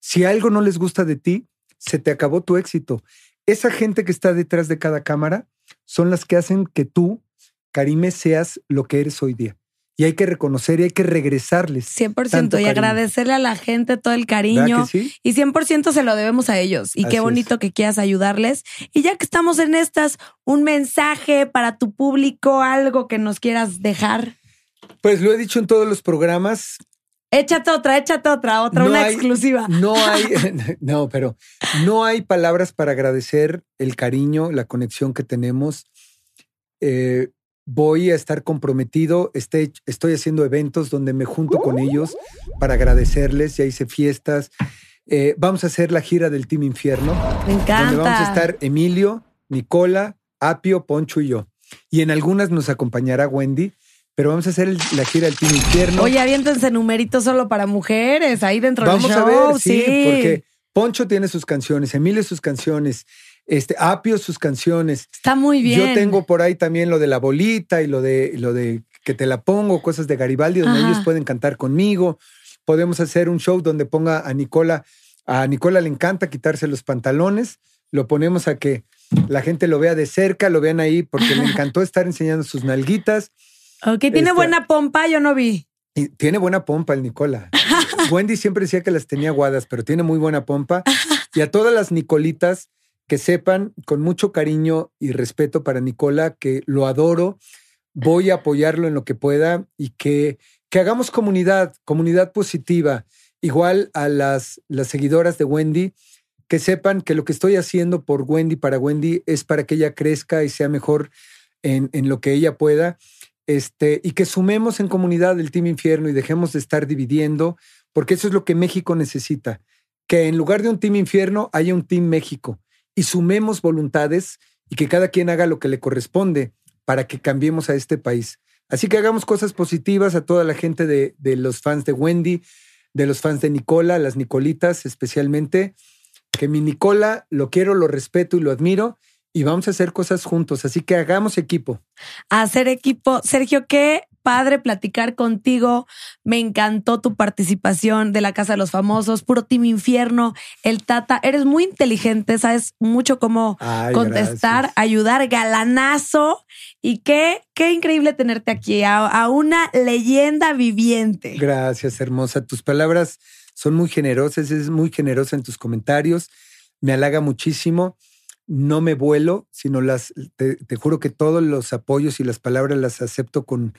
Si algo no les gusta de ti, se te acabó tu éxito. Esa gente que está detrás de cada cámara son las que hacen que tú, Karime, seas lo que eres hoy día. Y hay que reconocer y hay que regresarles. 100% tanto y agradecerle a la gente todo el ¿Verdad cariño. sí? Y 100% se lo debemos a ellos. Y Así qué es. bonito que quieras ayudarles. Y ya que estamos en estas, un mensaje para tu público, algo que nos quieras dejar. Pues lo he dicho en todos los programas. Échate otra, échate otra, otra, No una hay- exclusiva. No hay, [laughs] [laughs] no, pero no hay palabras para agradecer el cariño, la conexión que tenemos. Eh, voy a estar comprometido. Este- estoy haciendo eventos donde me junto con ellos para agradecerles. Ya hice fiestas. Eh, vamos a hacer la gira del Team Infierno. Me encanta. donde vamos a estar Emilio, Nicola, Apio, Poncho y yo. Y en algunas nos acompañará Wendy, pero vamos a hacer el- la gira del Team Infierno. Oye, aviéntense numeritos solo para mujeres ahí dentro vamos del a show. ver, sí, porque Poncho tiene sus canciones, Emilio sus canciones, este Apio sus canciones. Está muy bien. Yo tengo por ahí también lo de la bolita y lo de lo de que te la pongo, cosas de Garibaldi donde Ajá. ellos pueden cantar conmigo. Podemos hacer un show donde ponga a Nicola, a Nicola le encanta quitarse los pantalones, lo ponemos a que la gente lo vea de cerca, lo vean ahí porque le [laughs] encantó estar enseñando sus nalguitas. Ok, tiene Este- buena pompa, yo no vi. Y tiene buena pompa el Nicola. [laughs] Wendy siempre decía que las tenía aguadas, pero tiene muy buena pompa. [laughs] Y a todas las Nicolitas que sepan con mucho cariño y respeto para Nicola, que lo adoro, voy a apoyarlo en lo que pueda y que, que hagamos comunidad, comunidad positiva. Igual a las, las seguidoras de Wendy, que sepan que lo que estoy haciendo por Wendy, para Wendy, es para que ella crezca y sea mejor en, en lo que ella pueda. Este, y que sumemos en comunidad el Team Infierno y dejemos de estar dividiendo, porque eso es lo que México necesita. que en lugar de un Team Infierno haya un Team México y sumemos voluntades y que cada quien haga lo que le corresponde para que cambiemos a este país. Así que hagamos cosas positivas a toda la gente de, de los fans de Wendy, de los fans de Nicola, las Nicolitas especialmente, que mi Nicola lo quiero, lo respeto y lo admiro y vamos a hacer cosas juntos. Así que hagamos equipo. Hacer equipo. Sergio, qué padre platicar contigo. Me encantó tu participación de la Casa de los Famosos, puro Team Infierno, el Tata. Eres muy inteligente, sabes mucho cómo contestar, ayudar, galanazo. Y qué, qué increíble tenerte aquí, a, a una leyenda viviente. Gracias, hermosa. Tus palabras son muy generosas, es muy generosa en tus comentarios. Me halaga muchísimo no me vuelo, sino las, te, juro que todos los apoyos y las palabras las acepto con,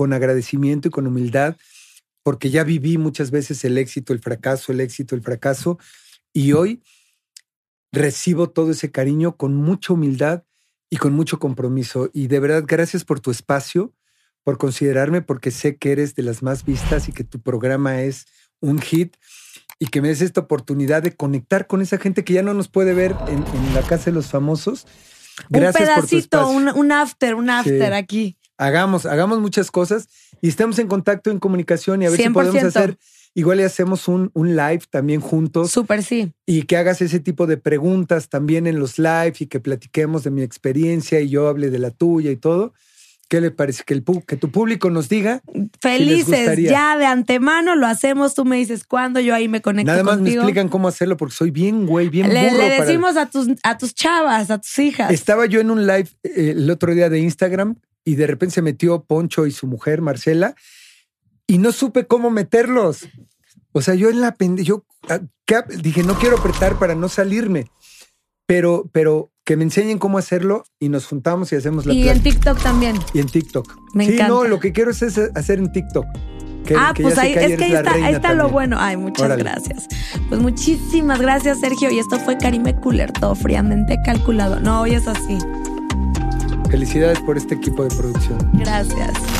con agradecimiento y con humildad, porque ya viví muchas veces el éxito, el fracaso, el éxito, el fracaso, y hoy recibo todo ese cariño con mucha humildad y con mucho compromiso. Y de verdad, gracias por tu espacio, por considerarme, porque sé que eres de las más vistas y que tu programa es un hit y que me des esta oportunidad de conectar con esa gente que ya no nos puede ver en, la casa de los famosos. Gracias un pedacito, un, un, after, un after aquí. Hagamos, hagamos muchas cosas y estemos en contacto, en comunicación y a ver si podemos hacer. Igual y hacemos un, un live también juntos. Súper, sí. Y que hagas ese tipo de preguntas también en los live y que platiquemos de mi experiencia y yo hable de la tuya y todo. ¿Qué le parece? Que, el, que tu público nos diga. Felices, ya de antemano lo hacemos. Tú me dices cuándo, yo ahí me conecto. Nada más me explican cómo hacerlo porque soy bien, güey, bien le, Le decimos a, tus, a tus chavas, a tus hijas. Estaba yo en un live eh, el otro día de Instagram y de repente se metió Poncho y su mujer, Marcela, y no supe cómo meterlos. O sea, yo en la pende, yo ah, dije, no quiero apretar para no salirme, pero, pero que me enseñen cómo hacerlo y nos juntamos y hacemos la Y en TikTok también. Y en TikTok. Me sí, no, lo que quiero es hacer en TikTok. ah, pues ahí, es que ahí está, ahí está lo bueno. Ay, muchas gracias. Pues muchísimas gracias, Sergio. Y esto fue Karime Cooler, todo fríamente calculado. No, hoy es así. Felicidades por este equipo de producción. Gracias.